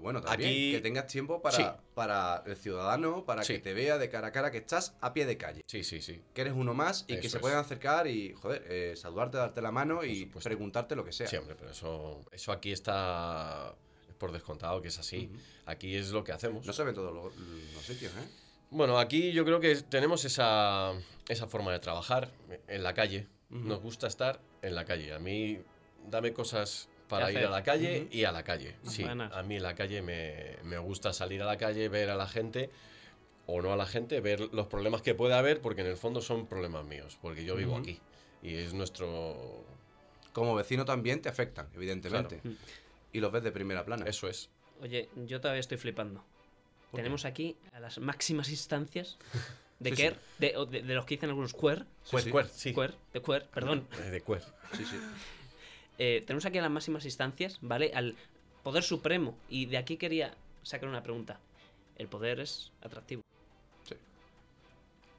bueno, también aquí- que tengas tiempo para, Sí. para el ciudadano, para Sí. que te vea de cara a cara que estás a pie de calle. Sí, sí, sí. Que eres uno más y que Eso se es. pueden acercar y, joder, eh, saludarte, darte la mano y preguntarte lo que sea. Sí, hombre, pero eso, eso aquí está por descontado que es así. Aquí es lo que hacemos. No se ve en todos los, los sitios, ¿eh? Bueno, aquí yo creo que tenemos esa, esa forma de trabajar en la calle. Ujú. Nos gusta estar en la calle. A mí, dame cosas para ¿Qué ir a la calle y a la calle. Sí, Buenas. a mí en la calle me, me gusta salir a la calle, ver a la gente o no a la gente, ver los problemas que puede haber, porque en el fondo son problemas míos, porque yo vivo aquí. Y es nuestro... Como vecino también te afectan, evidentemente. Claro. Y los ves de primera plana. Eso es. Oye, yo todavía estoy flipando. Tenemos aquí a las máximas instancias de *laughs* Sí, Kerr, sí. de, o de- de los que dicen algunos queer, Pues sí. cuer, sí. queer, de queer, perdón. Eh, De cuer. Sí, sí. *laughs* Eh, tenemos aquí a las máximas instancias, ¿vale? Al poder supremo. Y de aquí quería sacar una pregunta. El poder es atractivo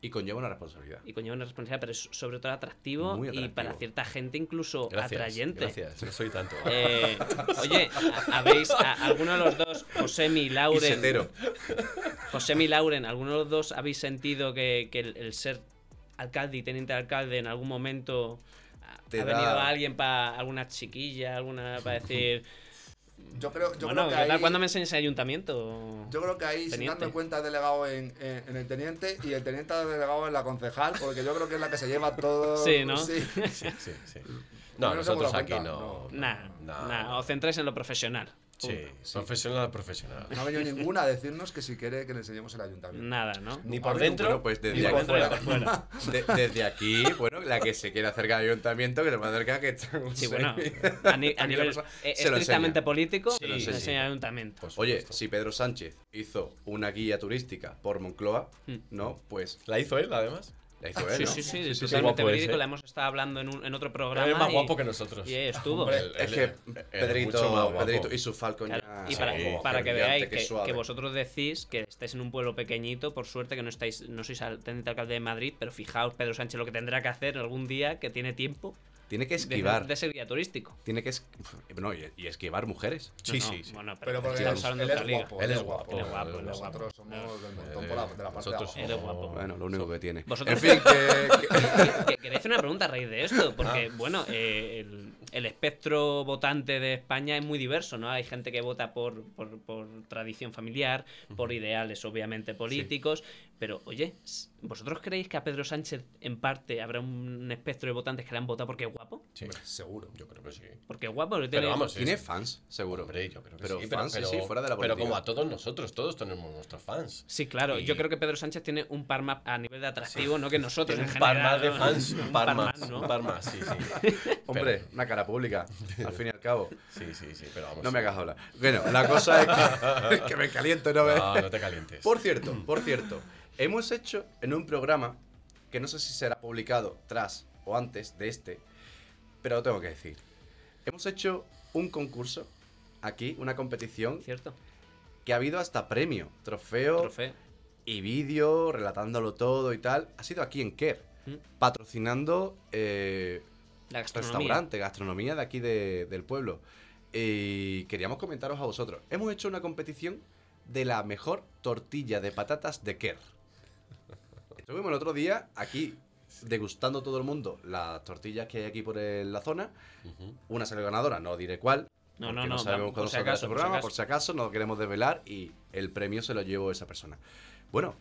Y conlleva una responsabilidad. y conlleva una responsabilidad, pero es sobre todo atractivo, Muy y atractivo. para cierta gente incluso Gracias. atrayente. Gracias, no soy tanto. Eh, oye, ¿habéis, a- alguno de los dos, Josemi y Y Lauren, setero. Josemi y Lauren, alguno de los dos habéis sentido que, que el, el ser alcalde y teniente de alcalde en algún momento Te ha da- venido alguien para alguna chiquilla, alguna para decir, Yo creo, yo bueno, creo que ¿qué tal ahí, cuando me enseñes el ayuntamiento? yo creo que ahí sin Teniente. darme cuenta he delegado en, en- en el teniente y el teniente ha delegado en la concejal, porque yo creo que es la que se lleva todo. *laughs* Sí, ¿no? Sí, sí, sí. No, No nosotros aquí no. Nah, no. os centráis en lo profesional. Sí, Punto. profesional, profesional. No ha venido ninguna a decirnos que si quiere que le enseñemos el ayuntamiento. Nada, ¿no? Ni por dentro, Bueno, pues desde ni aquí por fuera. fuera. *laughs* De- desde aquí, bueno, la que se quiera acercar al ayuntamiento, que se puede acercar que estamos Sí, bueno, a, ni- a *laughs* nivel eh, estrictamente enseña. político, Se lo se enseña. enseña el ayuntamiento. Oye, si Pedro Sánchez hizo una guía turística por Moncloa, Hmm. ¿no? Pues ¿La hizo él, además? La hizo él, Sí, ¿no? sí, sí, sí, totalmente verídico. La hemos estado hablando en, un- en otro programa. Es más y- guapo que nosotros. Y estuvo. Hombre, Es que Pedrito. Pedrito y su Falcon Claro, ya... y para, que veáis que, vosotros decís que estáis en un pueblo pequeñito, por suerte que no estáis, no sois al teniente alcalde de Madrid, pero fijaos Pedro Sánchez lo que tendrá que hacer algún día que tiene tiempo Tiene que de, esquivar. de ser guía turístico. Tiene que... es- No, y, y esquivar mujeres. Sí, No, no, sí, sí. Bueno, pero, Pero porque estamos él, hablando él de es guapo. Él es guapo. Él es guapo, Nosotros somos del montón por la, de la parte de nosotros abajo. Él es guapo. Bueno, lo único que tiene. *laughs* Vosotros- En fin, *laughs* que... que- Que- Quería hacer una pregunta a raíz de esto, *laughs* porque, bueno, eh, el, el espectro votante de España es muy diverso, ¿no? Hay gente que vota por, por, por tradición familiar, por ideales, obviamente, políticos, pero, oye, ¿vosotros creéis que a Pedro Sánchez, en parte, habrá un espectro de votantes que le han votado porque es guapo? Sí, Seguro. yo creo que sí. Porque es guapo, Pero tiene- vamos, Tiene fans, seguro. Hombre, yo creo que Pero sí. fans, sí, sí, fuera de la Pero política. como a todos nosotros, todos tenemos nuestros fans. Sí, claro, Y- yo creo que Pedro Sánchez tiene un par más a nivel de atractivo, ¿no? Que nosotros Tiene en un par más de fans. Un par más, ¿no? un par más, sí, sí. *laughs* Hombre, una cara pública, al fin y al cabo. Sí, sí, sí, pero vamos. No me hagas hablar. Bueno, la cosa es que, que me caliento, ¿no ves? No, no te calientes. Por cierto, por cierto, hemos hecho en un programa que no sé si será publicado tras o antes de este, pero lo tengo que decir. Hemos hecho un concurso aquí, una competición ¿Cierto? que ha habido hasta premio, trofeo, Trofeo. y vídeo, relatándolo todo y tal. Ha sido aquí en Kerr, Mm. patrocinando eh, La gastronomía. restaurante, gastronomía de aquí de- del pueblo. Y queríamos comentaros a vosotros. Hemos hecho una competición de la mejor tortilla de patatas de Kerr. *laughs* Estuvimos el otro día aquí degustando todo el mundo las tortillas que hay aquí por el- la zona. Una salió ganadora, no diré cuál. No, porque no, no, sabemos por cuándo si este por si programa, acaso. por si acaso, no lo queremos desvelar y el premio se lo llevó esa persona. Bueno,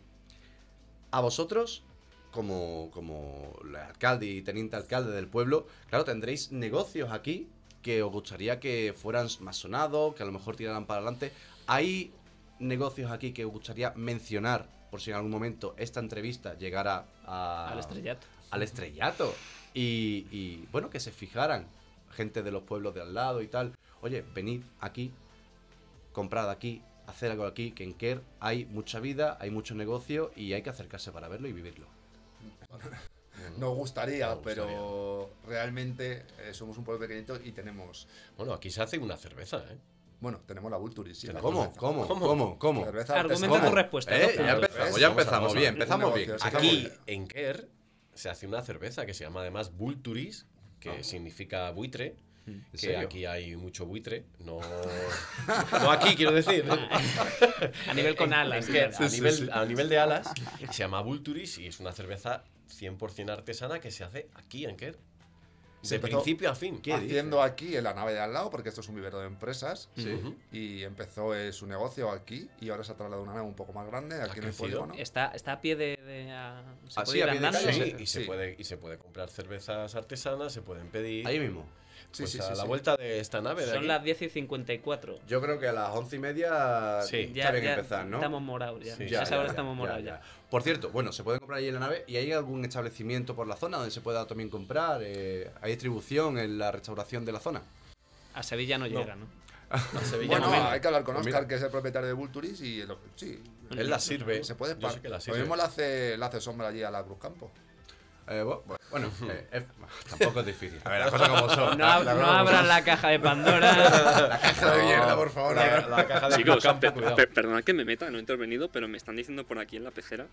a vosotros, como, como el alcalde y teniente alcalde del pueblo, claro, tendréis negocios aquí que os gustaría que fueran más sonados, que a lo mejor tiraran para adelante. ¿Hay negocios aquí que os gustaría mencionar por si en algún momento esta entrevista llegara a- Al estrellato. Al estrellato. Y, y, bueno, que se fijaran gente de los pueblos de al lado y tal. Oye, venid aquí, comprad aquí, hacer algo aquí, que en Kerr hay mucha vida, hay mucho negocio y hay que acercarse para verlo y vivirlo. *laughs* Nos gustaría, Nos gustaría. pero realmente eh, somos un pueblo pequeñito y tenemos. Bueno, aquí se hace una cerveza, ¿eh? Bueno, tenemos la Vulturis. sí, ¿cómo? ¿Cómo? ¿Cómo? ¿Cómo? Argumenta tu respuesta. Eh, ¿no? ya empezamos, ya empezamos bien, empezamos bien. Aquí, en Kerr, se hace una cerveza que se llama además Vulturis, que significa buitre. Que serio? aquí hay mucho buitre. No, *laughs* no aquí, quiero decir. A nivel con alas. nivel, a nivel de alas, se llama Vulturis y es una cerveza 100% artesana que se hace aquí en Kerr. Se De principio a fin. ¿Qué haciendo aquí en la nave de al lado, porque esto es un vivero de empresas. Sí. Y empezó eh, su negocio aquí y ahora se ha trasladado a una nave un poco más grande aquí en el polígono. Está, está a pie de. de- a- ¿Se Ah, puede sí, ir a pie de calle, Sí, y, Sí. Se puede, y se puede comprar cervezas artesanas, se pueden pedir. Ahí mismo. Sí, pues sí, a sí, la sí. vuelta de esta nave de Son aquí. las 10 y 54. Yo creo que a las once y media Sí. está bien empezar, ¿no? Estamos morados ya. Sí. Ya, Ya, a esa hora ya, estamos ya, morados ya. ya. Por cierto, bueno, se puede comprar ahí en la nave y hay algún establecimiento por la zona donde se pueda también comprar. eh, hay distribución en la restauración de la zona. A Sevilla no llega, ¿no? *laughs* A Sevilla Bueno, no hay que hablar con Pues Oscar, mira. que es el propietario de Vulturis, y el- sí, Él la sirve. se puede sé que la Lo sirve. mismo le hace, le hace sombra allí a la Cruz Campo. Eh, bu- bu- bueno, eh, eh, tampoco es difícil. A ver, las cosas como son. No, abran son. la caja de Pandora. *laughs* La caja de mierda, por favor. La, la caja de Chicos, campo, perdonad que me meta, no he intervenido, pero me están diciendo por aquí en la pecera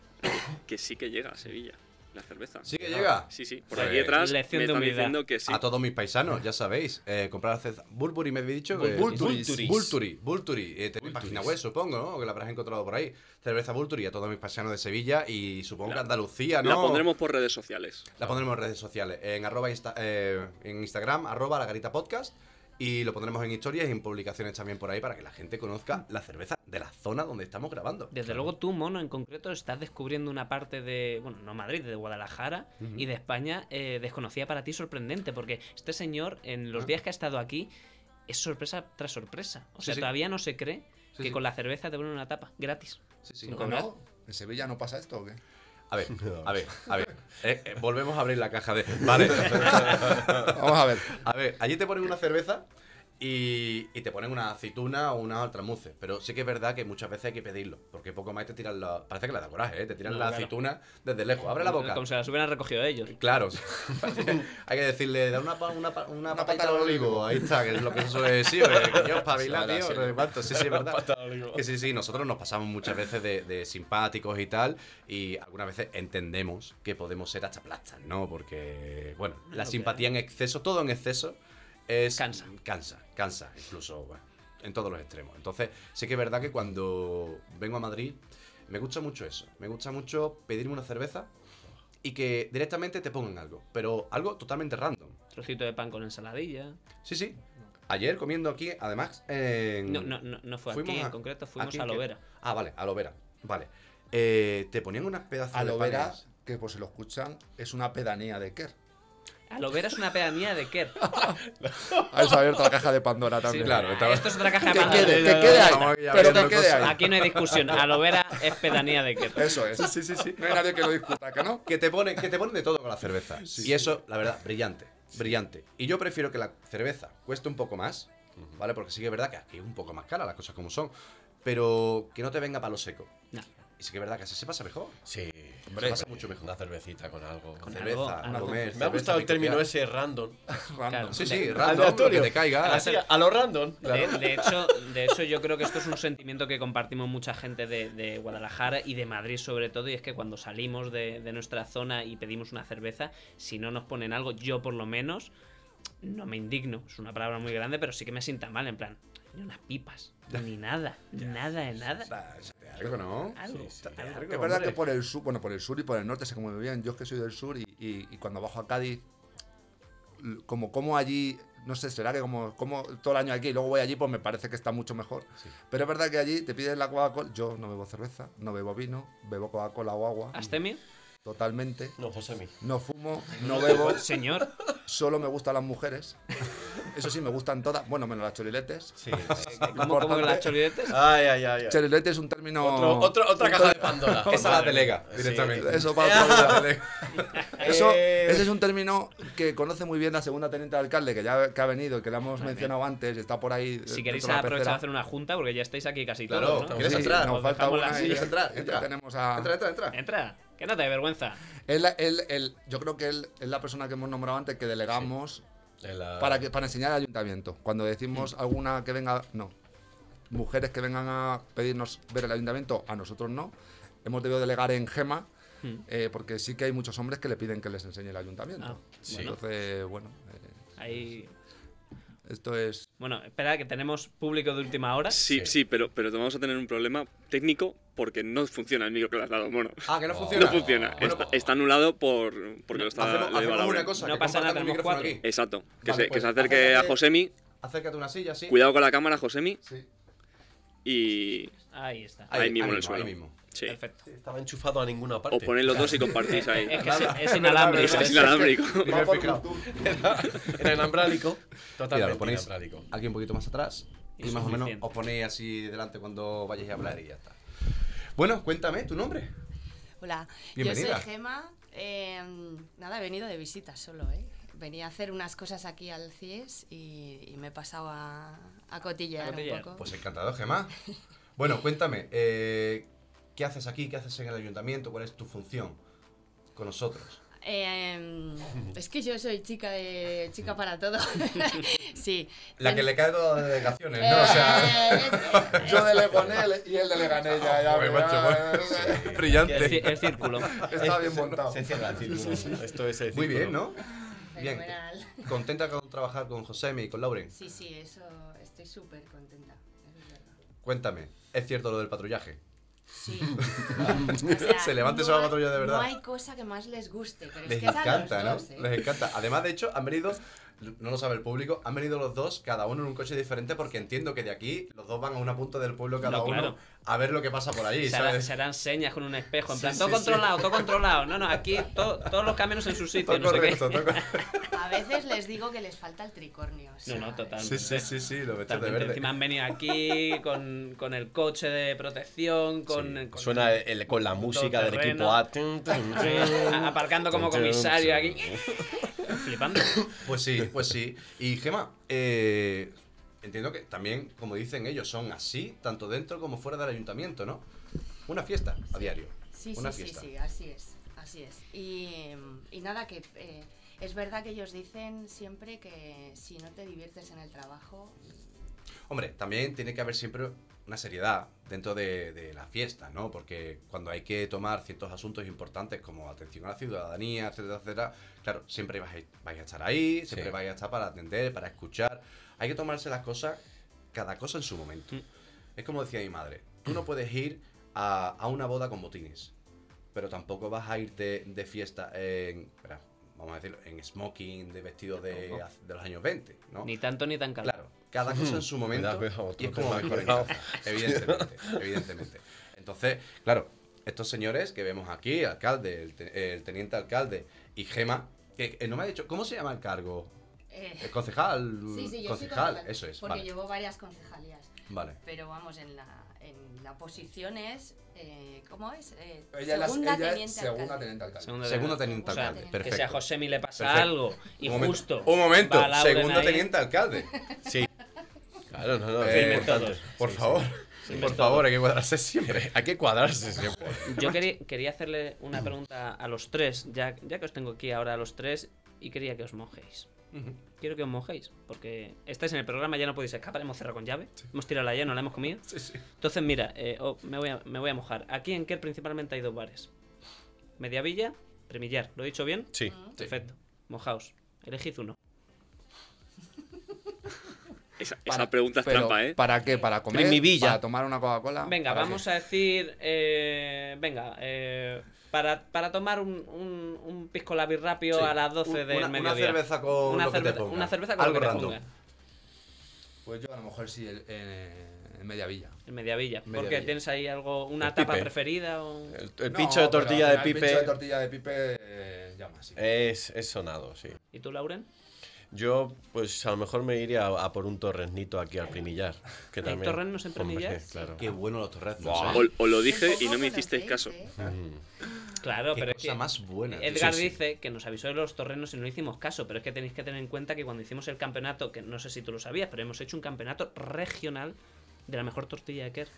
que sí que llega a Sevilla la cerveza. ¿Sí que llega? Sí, sí. Por Pues, aquí detrás lección me están diciendo que sí. A todos mis paisanos, ya sabéis. Eh, comprar cerveza. Bulburi me habéis dicho que. Vulturis. Bulturi. Bulturi. Eh, tenéis página web, supongo, ¿no? Que la habrás encontrado por ahí. Cerveza Bulturi a todos mis paisanos de Sevilla y supongo que Andalucía, ¿no? La pondremos por redes sociales. La pondremos en redes sociales. En, arroba insta- eh, en Instagram, arroba la garita podcast. Y lo pondremos en historias y en publicaciones también por ahí para que la gente conozca la cerveza de la zona donde estamos grabando. Desde luego tú, Mono, en concreto, estás descubriendo una parte de, bueno, no Madrid, de Guadalajara y de España eh, desconocida para ti sorprendente, porque este señor, en los días que ha estado aquí, es sorpresa tras sorpresa. O sea, sí. todavía no se cree Sí, que sí. con la cerveza te ponen una tapa, gratis. Sí, sí. Sin ¿No? cobrar. ¿No? ¿En Sevilla no pasa esto o qué? A ver, *laughs* a ver, a ver. Eh, eh, volvemos a abrir la caja de. Vale. *laughs* Vamos a ver. A ver, allí te ponen una cerveza y, y te ponen una aceituna o una altramuce. Pero sí que es verdad que muchas veces hay que pedirlo. Porque poco más te tiran la. Parece que le da coraje, ¿eh? Te tiran No, la claro. aceituna desde lejos. Abre la boca. Como se las hubieran recogido ellos. Claro. *laughs* hay que decirle, da una, pa- una, pa- una, Una patita pata de olivo. olivo. Ahí está, que es lo que se suele decir. hombre, *laughs* Que yo, tío. sí. Sí, sí, es verdad. *laughs* Que sí, sí, nosotros nos pasamos muchas veces de, de simpáticos y tal, y algunas veces entendemos que podemos ser hasta plastas, ¿no? Porque, bueno, la simpatía en exceso, todo en exceso, es. Cansa. Cansa, cansa, incluso, bueno, en todos los extremos. Entonces, sí que es verdad que cuando vengo a Madrid, me gusta mucho eso. Me gusta mucho pedirme una cerveza y que directamente te pongan algo, pero algo totalmente random. Trocito de pan con ensaladilla. Sí, sí. Ayer comiendo aquí, además, en... No, no, no, no fue Fuimos aquí, a- en concreto, fuimos a Lovera. Ah, vale, aloe vera. Vale. Eh, te ponían unas pedazos Aloe de vera, panes. que por si lo escuchan, es una pedanía de Kerr. A Lovera es una pedanía de Kerr. *laughs* Has abierto la caja de Pandora Sí, también. claro. estaba- Esto es otra caja de Que Pandora. quede, que quede ahí. Pero que quede ahí. Aquí no hay discusión. A Lovera es pedanía de Kerr. Eso es. Sí, sí, sí. No hay nadie que lo discuta, ¿que no? Que te ponen, que te ponen de todo con la cerveza. y eso, la verdad, brillante. Brillante. Y yo prefiero que la cerveza cueste un poco más, ¿vale? Porque sí que es verdad que aquí es un poco más cara, las cosas como son. Pero que no te venga palo seco. No. Y sí que es verdad que así se pasa mejor. Sí, Hombre, se pasa mucho mejor. Una cervecita con algo. Con cerveza, algo, algo. comer. Me ha gustado el término picotear. ese *laughs* random. Claro. Sí, sí, random, lo Aleatorio. que te caiga. Así, a lo random. *laughs* De, de hecho, de hecho, yo creo que esto es un sentimiento que compartimos mucha gente de, de Guadalajara y de Madrid sobre todo, y es que cuando salimos de, de nuestra zona y pedimos una cerveza, si no nos ponen algo, yo por lo menos no me indigno, es una palabra muy grande, pero sí que me sienta mal, en plan, ni unas pipas, ni nada, nada de nada. Algo, ¿no? Algo, algo. Es verdad que por el sur, bueno, por el sur y por el norte se come bien. Yo es que soy del sur y, y- y cuando bajo a Cádiz, como como allí, no sé, será que como, como todo el año aquí y luego voy allí, pues me parece que está mucho mejor. Pero es verdad que allí te pides la Coca-Cola. Yo no bebo cerveza, no bebo vino, bebo Coca-Cola o agua. ¿Astemia? Totalmente. No, Josemi. No fumo, no *laughs* bebo, Señor, solo me gustan las mujeres. Eso sí, me gustan todas. Bueno, menos las choriletes. Sí. ¿cómo, cómo que las choriletes? Ay, ay, ay. ay. Chorilete es un término. Otro, otro- otra caja de Pandora. Esa la delega, directamente. Eso para otro día. Eso, Eh. ese es un término que conoce muy bien la segunda teniente de alcalde, que ya que ha venido y que le hemos mencionado antes, y está por ahí. Si eh, queréis de la aprovechar a hacer una junta, porque ya estáis aquí casi Claro, todos, ¿no? ¿quieres Sí, entrar? Nos Os falta una la y silla. ya Entra, ya entra. tenemos a. Entra, entra, entra. Entra, que no te dé vergüenza. Él, él- él- yo creo que él es la persona que hemos nombrado antes que delegamos la- para, que, para enseñar al ayuntamiento. Cuando decimos Mm. alguna que venga, no. Mujeres que vengan a pedirnos ver el ayuntamiento, a nosotros no. Hemos debido delegar en Gema, Mm. eh, porque sí que hay muchos hombres que le piden que les enseñe el ayuntamiento. Ah, Sí. Entonces, bueno, eh, Ahí. Esto es. Bueno, espera, que tenemos público de última hora. Sí, Sí. sí, pero, pero vamos a tener un problema técnico porque no funciona el micro que le has dado, mono. Ah, que no funciona. No funciona. Bueno, está, está anulado por porque lo está hacemos, a hacemos Laura. una cosa. No que pasa nada, tenemos cuatro. aquí. Exacto. Que, Vale, se, que pues, se acerque a Josemi. Acércate una silla, sí. Cuidado con la cámara, Josemi. Sí. Y. Ahí está. Ahí mismo en el suelo. Ahí mismo. Sí. Perfecto. Estaba enchufado a ninguna parte. O ponéis los dos y compartís ahí. *laughs* Es que es, es *laughs* inalámbrico. Es, *laughs* inalámbrico. Era inalámbrico. Mira, Totalmente lo ponéis inalámbrico. aquí un poquito más atrás y, Y más o menos os ponéis así delante cuando vayáis a hablar y ya está. Bueno, cuéntame tu nombre. Hola, Bienvenida. yo soy Gema. eh, nada, he venido de visita solo, ¿eh? venía a hacer unas cosas aquí al CIES y, y me he pasado a, a cotillear, A cotillear. un poco. Pues encantado, Gemma. Bueno, cuéntame, eh, ¿qué haces aquí? ¿Qué haces en el ayuntamiento? ¿Cuál es tu función con nosotros? Eh, es que yo soy chica de chica para todo. *laughs* sí. La que le cae todas las delegaciones, ¿no? O sea, Yo delegué con él y él delega en ella. ya joder, macho, ya, ya, El, brillante. el círculo. *laughs* Está bien montado. Se cierra el círculo. Esto es el Muy bien, círculo. ¿no? Bien. ¿Contenta con trabajar con Josemi y con Lauren? Sí, sí, eso estoy súper contenta. es verdad. Cuéntame, ¿es cierto lo del patrullaje? Sí. *laughs* O *laughs* sea, Se levanta y se no va a hay- patrulla de verdad. No hay cosa que más les guste, pero Les es que es a los encanta, ¿no? dos, ¿eh? Les encanta. Además, de hecho, han venido, no lo sabe el público, han venido los dos, cada uno en un coche diferente, porque entiendo que de aquí los dos van a una punta del pueblo cada No, uno claro. a ver lo que pasa por allí, Se, ¿sabes? se harán señas con un espejo, en Sí, plan, sí, todo sí. controlado, todo controlado. No, no, aquí to- todos los caminos en su *laughs* sitio, no sé qué. correcto, todo correcto. A veces les digo que les falta el tricornio. No, ¿sabes? no, totalmente. Sí, sí, sí, lo vestido de verde. Encima han venido aquí con, con el coche de protección, con, Sí. con- Suena el- con la música del equipo A. Sí, tun. aparcando como comisario aquí. *laughs* Flipando. *coughs* Pues sí, pues sí. Y Gema, eh, entiendo que también, como dicen ellos, son así, tanto dentro como fuera del ayuntamiento, ¿no? Una fiesta a diario. Sí, Una sí, sí, sí, así es, así es. Y, y nada, que eh, es verdad que ellos dicen siempre que si no te diviertes en el trabajo, Hombre, también tiene que haber siempre una seriedad dentro de, de la fiesta, ¿no? Porque cuando hay que tomar ciertos asuntos importantes como atención a la ciudadanía, etcétera, etcétera, claro, siempre vais a, vais a estar ahí, siempre Sí. vais a estar para atender, para escuchar. Hay que tomarse las cosas, cada cosa en su momento. Mm. Es como decía mi madre, tú no puedes ir a, a una boda con botines, pero tampoco vas a irte de fiesta en, espera, vamos a decirlo, en smoking, de vestido de, de los años 20, ¿no? Ni tanto ni tan calado. Claro, cada cosa en su momento Cuidado, cuidado, y es como mejor evidentemente, evidentemente. Entonces, claro, estos señores que vemos aquí, alcalde, el, te- el teniente alcalde y Gema, que eh, no me ha dicho, ¿cómo se llama el cargo? eh, ¿El concejal? sí, sí, yo soy concejal, concejal, eso es, porque vale. llevo varias concejalías. Vale. Pero vamos, en la, en la posición es, eh, ¿cómo es? Eh, Ella, es la- segunda ella es teniente segunda alcalde. teniente alcalde. Segundo de- teniente o sea, alcalde, que perfecto. Que si a Josemi le pasa Perfecto. algo y un momento, justo. un momento, Lauren segundo ahí, teniente alcalde. *laughs* Sí. Claro, no, no. Eh, todos. Por Sí, favor, sí. por favor, hay que cuadrarse siempre. Hay que cuadrarse siempre. Yo quería, quería hacerle una pregunta a los tres, ya, ya que os tengo aquí ahora a los tres, y quería que os mojéis. Quiero que os mojéis, porque estáis en el programa, ya no podéis escapar, hemos cerrado con llave, hemos tirado la llave, no la hemos comido. Sí, sí. Entonces, mira, eh, oh, me, voy a, me voy a mojar. Aquí en Kerr principalmente hay dos bares. Mediavilla, Premillar. ¿Lo he dicho bien? Sí. Perfecto. Mojaos. Elegid uno. *laughs* Esa, Para- esa pregunta es pero, trampa, ¿eh? ¿Para qué? ¿Para comer? Primivilla. ¿Para tomar una Coca-Cola? Venga, ¿Para vamos qué? a decir. eh, venga, eh, para, para tomar un, un, un pisco labi rápido Sí. a las 12 Un- del una- una mediodía. cerveza con una lo que te cerveza, ponga. una cerveza con Algo lo que te random. ponga. Pues yo a lo mejor sí, el- eh, en Mediavilla. En Mediavilla. ¿Por Mediavilla. qué? ¿Tienes ahí algo, una El tapa pipe. preferida? O... El, el No, pincho de tortilla de final El pipe pincho de tortilla de pipe eh, llama, sí. es, es sonado, sí. ¿Y tú, Lauren? Yo, pues a lo mejor me iría a, a por un torresnito aquí al Primillar. Que ¿Hay también, torrenos en Primillar? claro. Qué bueno los torreznos. Buah. ¿eh? O, o lo dije y no me hicisteis caso. Mm. Claro, Qué pero es que más buena. Edgar Sí, sí. dice que nos avisó de los torrenos y no hicimos caso, pero es que tenéis que tener en cuenta que cuando hicimos el campeonato, que no sé si tú lo sabías, pero hemos hecho un campeonato regional de la mejor tortilla de Kerr.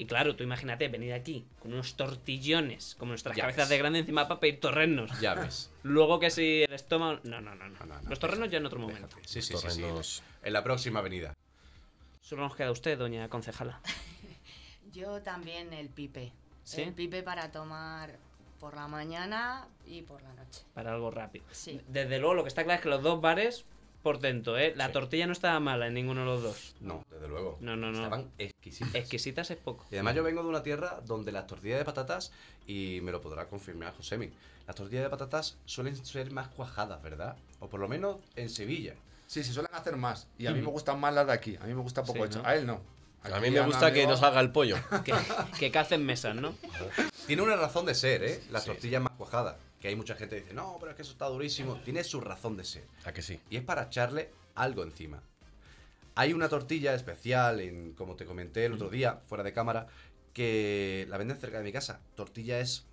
Y claro, tú imagínate venir aquí con unos tortillones, como nuestras Ya cabezas ves. de grande encima para pedir torrenos. Ya ves. *laughs* Luego que si el estómago... No, no, no, no. No, no, no, Los torrenos ya en otro momento. Déjate. Sí, sí, sí. En la próxima avenida. Solo nos queda usted, doña concejala. *laughs* Yo también el pipe. ¿Sí? El pipe para tomar por la mañana y por la noche. Para algo rápido. Sí. Desde luego, lo que está claro es que los dos bares, por dentro, ¿eh? La Sí. tortilla no estaba mala en ninguno de los dos. No, desde luego. No, no, no. Estaban exquisitas. Exquisitas es poco. Y además yo vengo de una tierra donde las tortillas de patatas, y me lo podrá confirmar Josemi, las tortillas de patatas suelen ser más cuajadas, ¿verdad? O por lo menos en Sevilla. Sí, sí, suelen hacer más. Y a mí Mm. me gustan más las de aquí. A mí me gusta poco Sí, hecho. ¿no? A él no. A Aquí mí me gusta que amigo- nos haga el pollo. *laughs* Que, que calcen mesas, ¿no? Tiene una razón de ser, ¿eh? Las Sí. tortillas más cuajadas. Que hay mucha gente que dice, no, pero es que eso está durísimo. Tiene su razón de ser. ¿A que sí? Y es para echarle algo encima. Hay una tortilla especial, en, como te comenté el otro día, fuera de cámara, que la venden cerca de mi casa. Tortilla es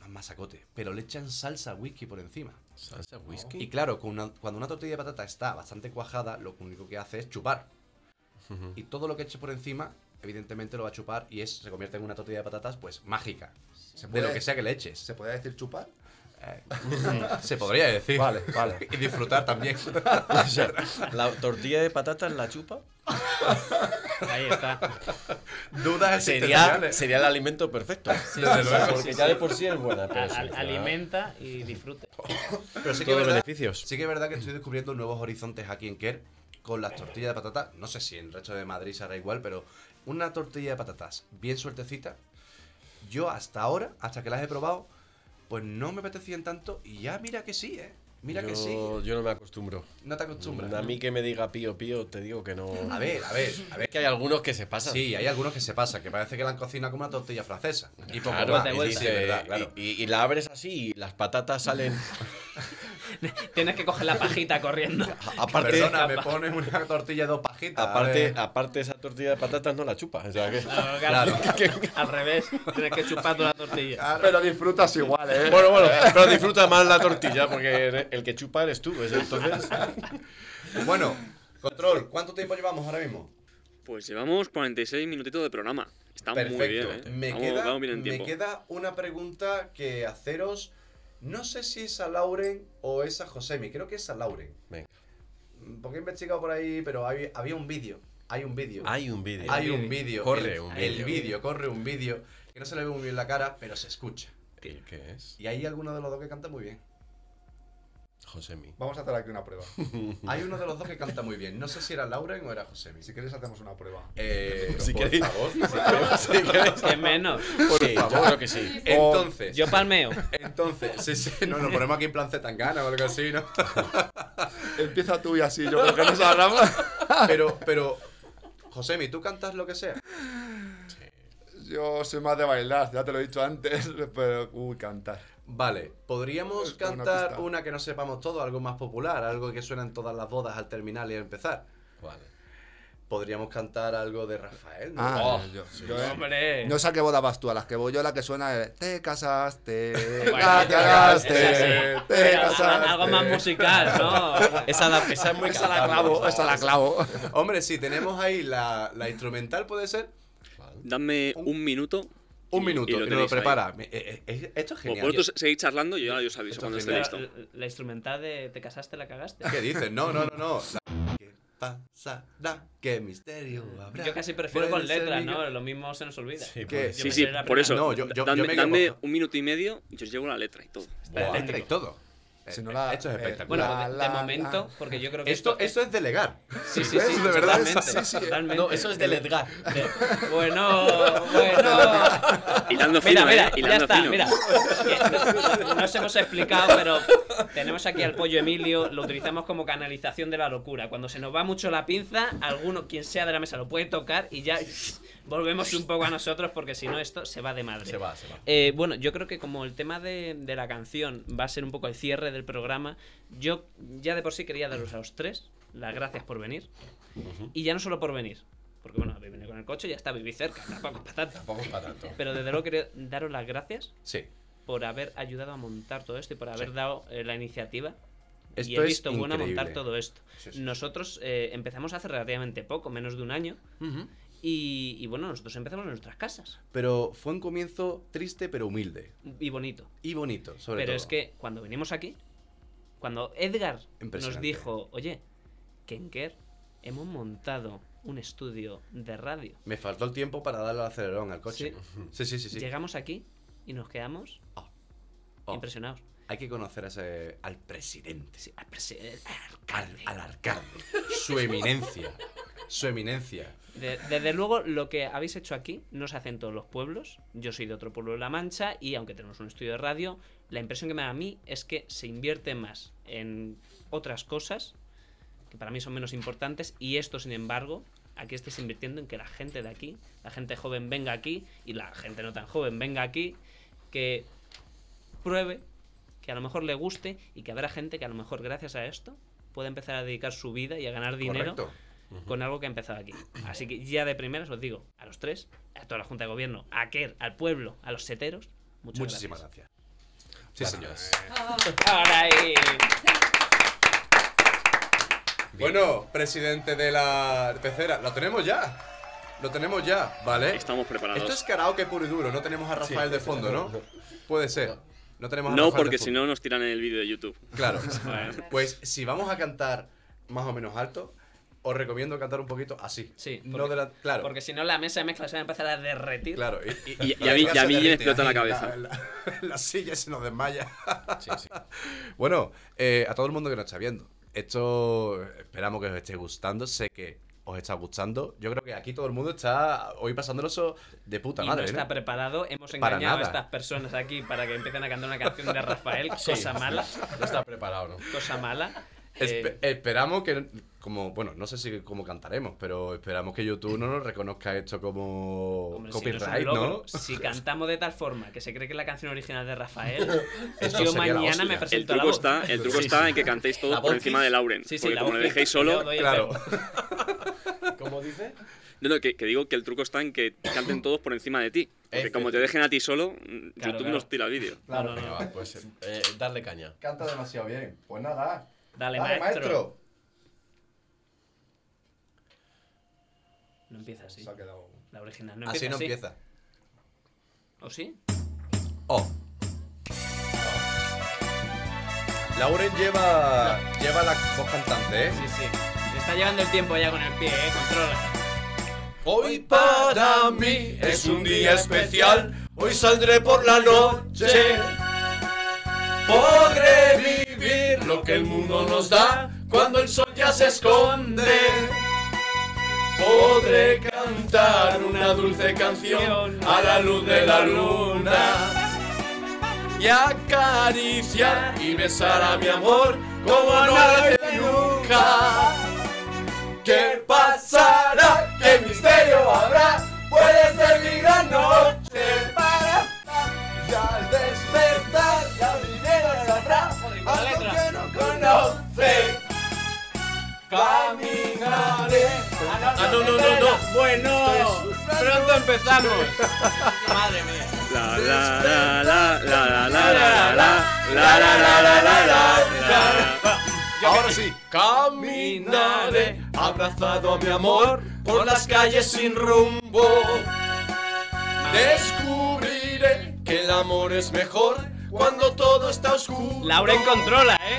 más masacote, pero le echan salsa whisky por encima. Salsa whisky. Y claro, con una- cuando una tortilla de patata está bastante cuajada, lo único que hace es chupar. Y todo lo que eche por encima, evidentemente lo va a chupar y es, se convierte en una tortilla de patatas, pues mágica. ¿Se De puede- lo que sea que le eches. ¿Se podría decir chupar? Se podría decir. Vale, vale. Y disfrutar también. O *laughs* sea, la tortilla de patatas la chupa. Ahí está. Dudas Sería, sería el alimento perfecto. Desde luego. Porque ya de por sí es buena. Pero al- alimenta y disfruta. Pero sí que, verdad, beneficios. sí que es verdad que estoy descubriendo nuevos horizontes aquí en Kerr con las tortillas de patata. No sé si en el resto de Madrid será igual, pero una tortilla de patatas bien suertecita. Yo hasta ahora, hasta que las he probado, pues no me apetecían tanto y ya mira que sí, ¿eh? Mira que sí. Yo, yo no me acostumbro. No te acostumbras. A mí que me diga pío pío, te digo que no. A ver, a ver, a ver. Es que hay algunos que se pasan. Sí, hay algunos que se pasan, que parece que la han cocinado como una tortilla francesa. Y poco Claro, más. de y. Sí, dice- verdad, claro. y- y- y la abres así y las patatas salen. *laughs* *laughs* Tienes que coger la pajita corriendo. *laughs* aparte, Perdona, me pones una tortilla de dos pajitas. aparte, aparte, esa tortilla de patatas no la chupa. O sea que. Claro, claro. *laughs* Al revés, tienes que chupar toda la tortilla. Pero disfrutas igual, ¿eh? Bueno, bueno, pero disfruta más la tortilla porque el que chupa eres tú. es- Entonces, Bueno, control, ¿cuánto tiempo llevamos ahora mismo? Pues llevamos 46 minutitos de programa. Está Perfecto. muy bien, ¿eh? me, vamos, queda, vamos bien en me queda una pregunta que haceros. No sé si es a Lauren o es a Josemi. Creo que es a Lauren. venga. Porque he investigado por ahí, pero hay- había un vídeo. Hay un vídeo. Hay un vídeo. Hay un vídeo. Corre El- un El vídeo. vídeo, corre un vídeo. Que no se le ve muy bien la cara, pero se escucha. ¿Qué, qué es? Y hay alguno de los dos que canta muy bien. Josemi. Vamos a hacer aquí una prueba. *laughs* Hay uno de los dos que canta muy bien. No sé si era Lauren o era Josemi. Si queréis hacemos una prueba. Eh, Si por queréis. favor. Si queréis. Que menos. Sí, yo creo que sí. Entonces, Yo palmeo. entonces, sí, sí, no, lo ponemos aquí en plan Zetangana o algo así, ¿no? *laughs* Empieza tú y así, yo creo que nos agarramos. Pero, pero, Josemi, ¿tú cantas lo que sea? Yo soy más de bailar, ya te lo he dicho antes, *laughs* pero uy, cantar. Vale, ¿podríamos una cantar una que no sepamos todo, algo más popular, algo que suena en todas las bodas al terminar y al empezar? Vale. Podríamos cantar algo de Rafael, ¿no? Ah, Oh, yo, yo, eh, Hombre. No sé a qué boda vas tú, a las que voy yo, la que suena es Te casaste, la cagaste, te casaste. Algo más musical, ¿no? *laughs* Esa, la- esa es muy Esa la clavo, esa la clavo. Hombre, sí, tenemos ahí la, la instrumental, ¿puede ser? Vale. Dame un minuto. Un y- minuto, y, y lo nos lo prepara. Me- eh, eh, esto es Vos- genial. Vosotros seguís charlando y yo, yo os aviso cuando es esté listo. La, la instrumental de te casaste, la cagaste. ¿Qué dices? No, no, no, no. *laughs* ¿Qué pasará? ¿Qué misterio habrá? Yo casi prefiero con letras, ¿no? Lo mismo se nos olvida. Sí, pues, Sí, sí, por eso. No, yo- yo- dame yo me dame un minuto y medio y os llevo la letra y todo. La letra y todo. Si no la- Esto es eh, espectacular. Bueno, La, de, de la, momento, la. porque yo creo que esto, esto es delegar. Sí, *laughs* sí, sí, de verdad. totalmente, Sí, sí, eh. totalmente. No, eso es del Edgar. De- Bueno, bueno. Hilando fino, Mira, mira, ¿eh? ya está, fino. mira. No- Nos hemos explicado, pero tenemos aquí al pollo Emilio, lo utilizamos como canalización de la locura. Cuando se nos va mucho la pinza, alguno, quien sea de la mesa, lo puede tocar y ya volvemos un poco a nosotros, porque si no, esto se va de madre. Se va, se va. Eh, bueno, yo creo que como el tema de, de la canción va a ser un poco el cierre del programa, yo ya de por sí quería daros a los tres las gracias por venir. Y ya no solo por venir, porque bueno, habéis venido con el coche y ya está, vivís cerca, tampoco es para tanto. Tampoco es para tanto. Pero desde luego quería daros las gracias Sí. por haber ayudado a montar todo esto y por haber dado eh, la iniciativa. Esto y he es visto bueno increíble. montar todo esto. Sí, sí. Nosotros eh, empezamos hace relativamente poco, menos de un año. Y, y bueno, nosotros empezamos en nuestras casas. Pero fue un comienzo triste pero humilde. Y bonito. Y bonito, sobre Pero todo. es que cuando venimos aquí, cuando Edgar nos dijo, oye, que en Kerr hemos montado un estudio de radio. Me faltó el tiempo para darle al acelerón al coche. Sí, sí, sí. sí. Llegamos aquí y nos quedamos Oh. impresionados. Hay que conocer a ese- al presidente. Sí, al presi- Al, al alcalde. Su eminencia. Su eminencia. De- desde luego, lo que habéis hecho aquí no se hace en todos los pueblos. Yo soy de otro pueblo de La Mancha y aunque tenemos un estudio de radio, la impresión que me da a mí es que se invierte más en otras cosas que para mí son menos importantes y esto, sin embargo, aquí estáis invirtiendo en que la gente de aquí, la gente joven venga aquí y la gente no tan joven venga aquí, que pruebe, que a lo mejor le guste y que habrá gente que a lo mejor gracias a esto puede empezar a dedicar su vida y a ganar dinero. Con algo que ha empezado aquí. Así que ya de primeras os digo, a los tres, a toda la Junta de Gobierno, a Kerr, al pueblo, a los seteros, muchas Muchísimas gracias. gracias. Sí, señores. Ahora ahí. Bueno, presidente de la pecera, lo tenemos ya. Lo tenemos ya, ¿vale? Estamos preparados. Esto es karaoke puro y duro, no tenemos a Rafael de fondo, ¿no? Puede ser. No tenemos a No, Rafael porque si no nos tiran en el vídeo de YouTube. Claro. *laughs* Bueno. Pues si vamos a cantar más o menos alto, os recomiendo cantar un poquito así. Sí, No porque- de la, claro. Porque si no, la mesa de mezcla se va a empezar a derretir. Claro, y, Y- y a mí- y a mí me explota la cabeza. La, la- la silla se nos desmaya. Sí, sí. *laughs* Bueno, eh, a todo el mundo que nos está viendo, esto esperamos que os esté gustando. Sé que os está gustando. Yo creo que aquí todo el mundo está hoy pasándolo eso de puta y madre. no está ¿no? preparado. Hemos engañado a estas personas aquí para que empiecen a cantar una canción de Rafael. *laughs* Sí. Cosa mala. No está preparado, ¿no? Cosa mala. Espe- Eh, esperamos que, como, bueno, no sé si cómo cantaremos, pero esperamos que YouTube no nos reconozca esto como hombre, si no copyright, logro, ¿no? Si cantamos de tal forma que se cree que es la canción original de Rafael, *laughs* Eso yo la mañana me. El presento a la truco voz. está, el truco Sí, está sí. en que cantéis todos ¿La por encima kiss? de Lauren. Sí, sí, porque la como le dejéis *laughs* solo. el Claro. *laughs* ¿Cómo dice? No, no, que, que digo que el truco está en que canten todos por encima de ti. Porque como te dejen a ti solo, mm, Claro, YouTube claro. nos tira el vídeo. No, no, no. va, pues eh, darle caña. Canta demasiado bien. Pues nada. Dale, maestro. No empieza así. Se ha quedado. La original no Así empieza no así. empieza. ¿O sí? Oh. Lauren lleva, lleva la voz cantante, ¿eh? Sí, sí. Se está llevando el tiempo ya con el pie, ¿eh? Controla. Hoy para mí es un día especial. Hoy saldré por la noche. Podré vivir lo que el mundo nos da cuando el sol ya se esconde. Podré cantar una dulce canción a la luz de la luna. Y acariciar y besar a mi amor como no lo hice nunca. ¿Qué pasará? ¿Qué misterio habrá? Puede ser mi gran noche para y al despertar ya mi vida sabrá algo que no conoce. Caminaré. Ah, no, no, no, no. Bueno, pronto empezamos. Madre mía. La la la la la la la la la la la la la Ahora sí. Caminaré abrazado a mi amor por las calles sin rumbo. Descubriré que el amor es mejor cuando todo está oscuro. Lauren controla, ¿eh?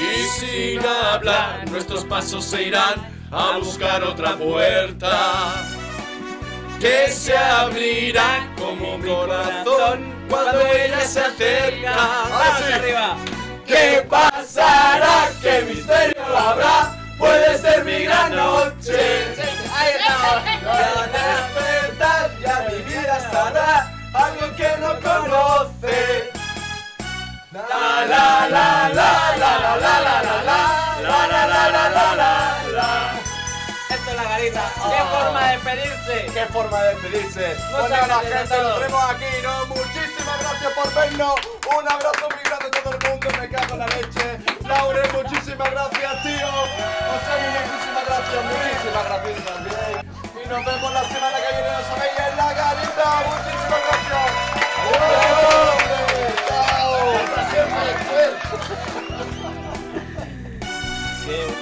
Y sin hablar, nuestros pasos se irán a buscar otra puerta. Que se abrirá como mi corazón cuando ella se acerca. ¡Vamos arriba! ¿Qué pasará? ¿Qué misterio habrá? Puede ser mi gran noche. Ahí está. Al despertar ya mi vida sabrá algo que no conoce. La la la la la la la la la la la la la la la la Esto es la garita. ¡Qué oh. forma de despedirse! ¡Qué forma de despedirse! Bueno, la gente, nos vemos aquí, ¿no? Muchísimas gracias por vernos. Un abrazo muy grande a todo el mundo. Me cago en la leche. Laure, muchísimas gracias, tío. José, muchísimas gracias. Muchísimas gracias también. Y nos vemos la semana que viene. No sabéis, Yeah.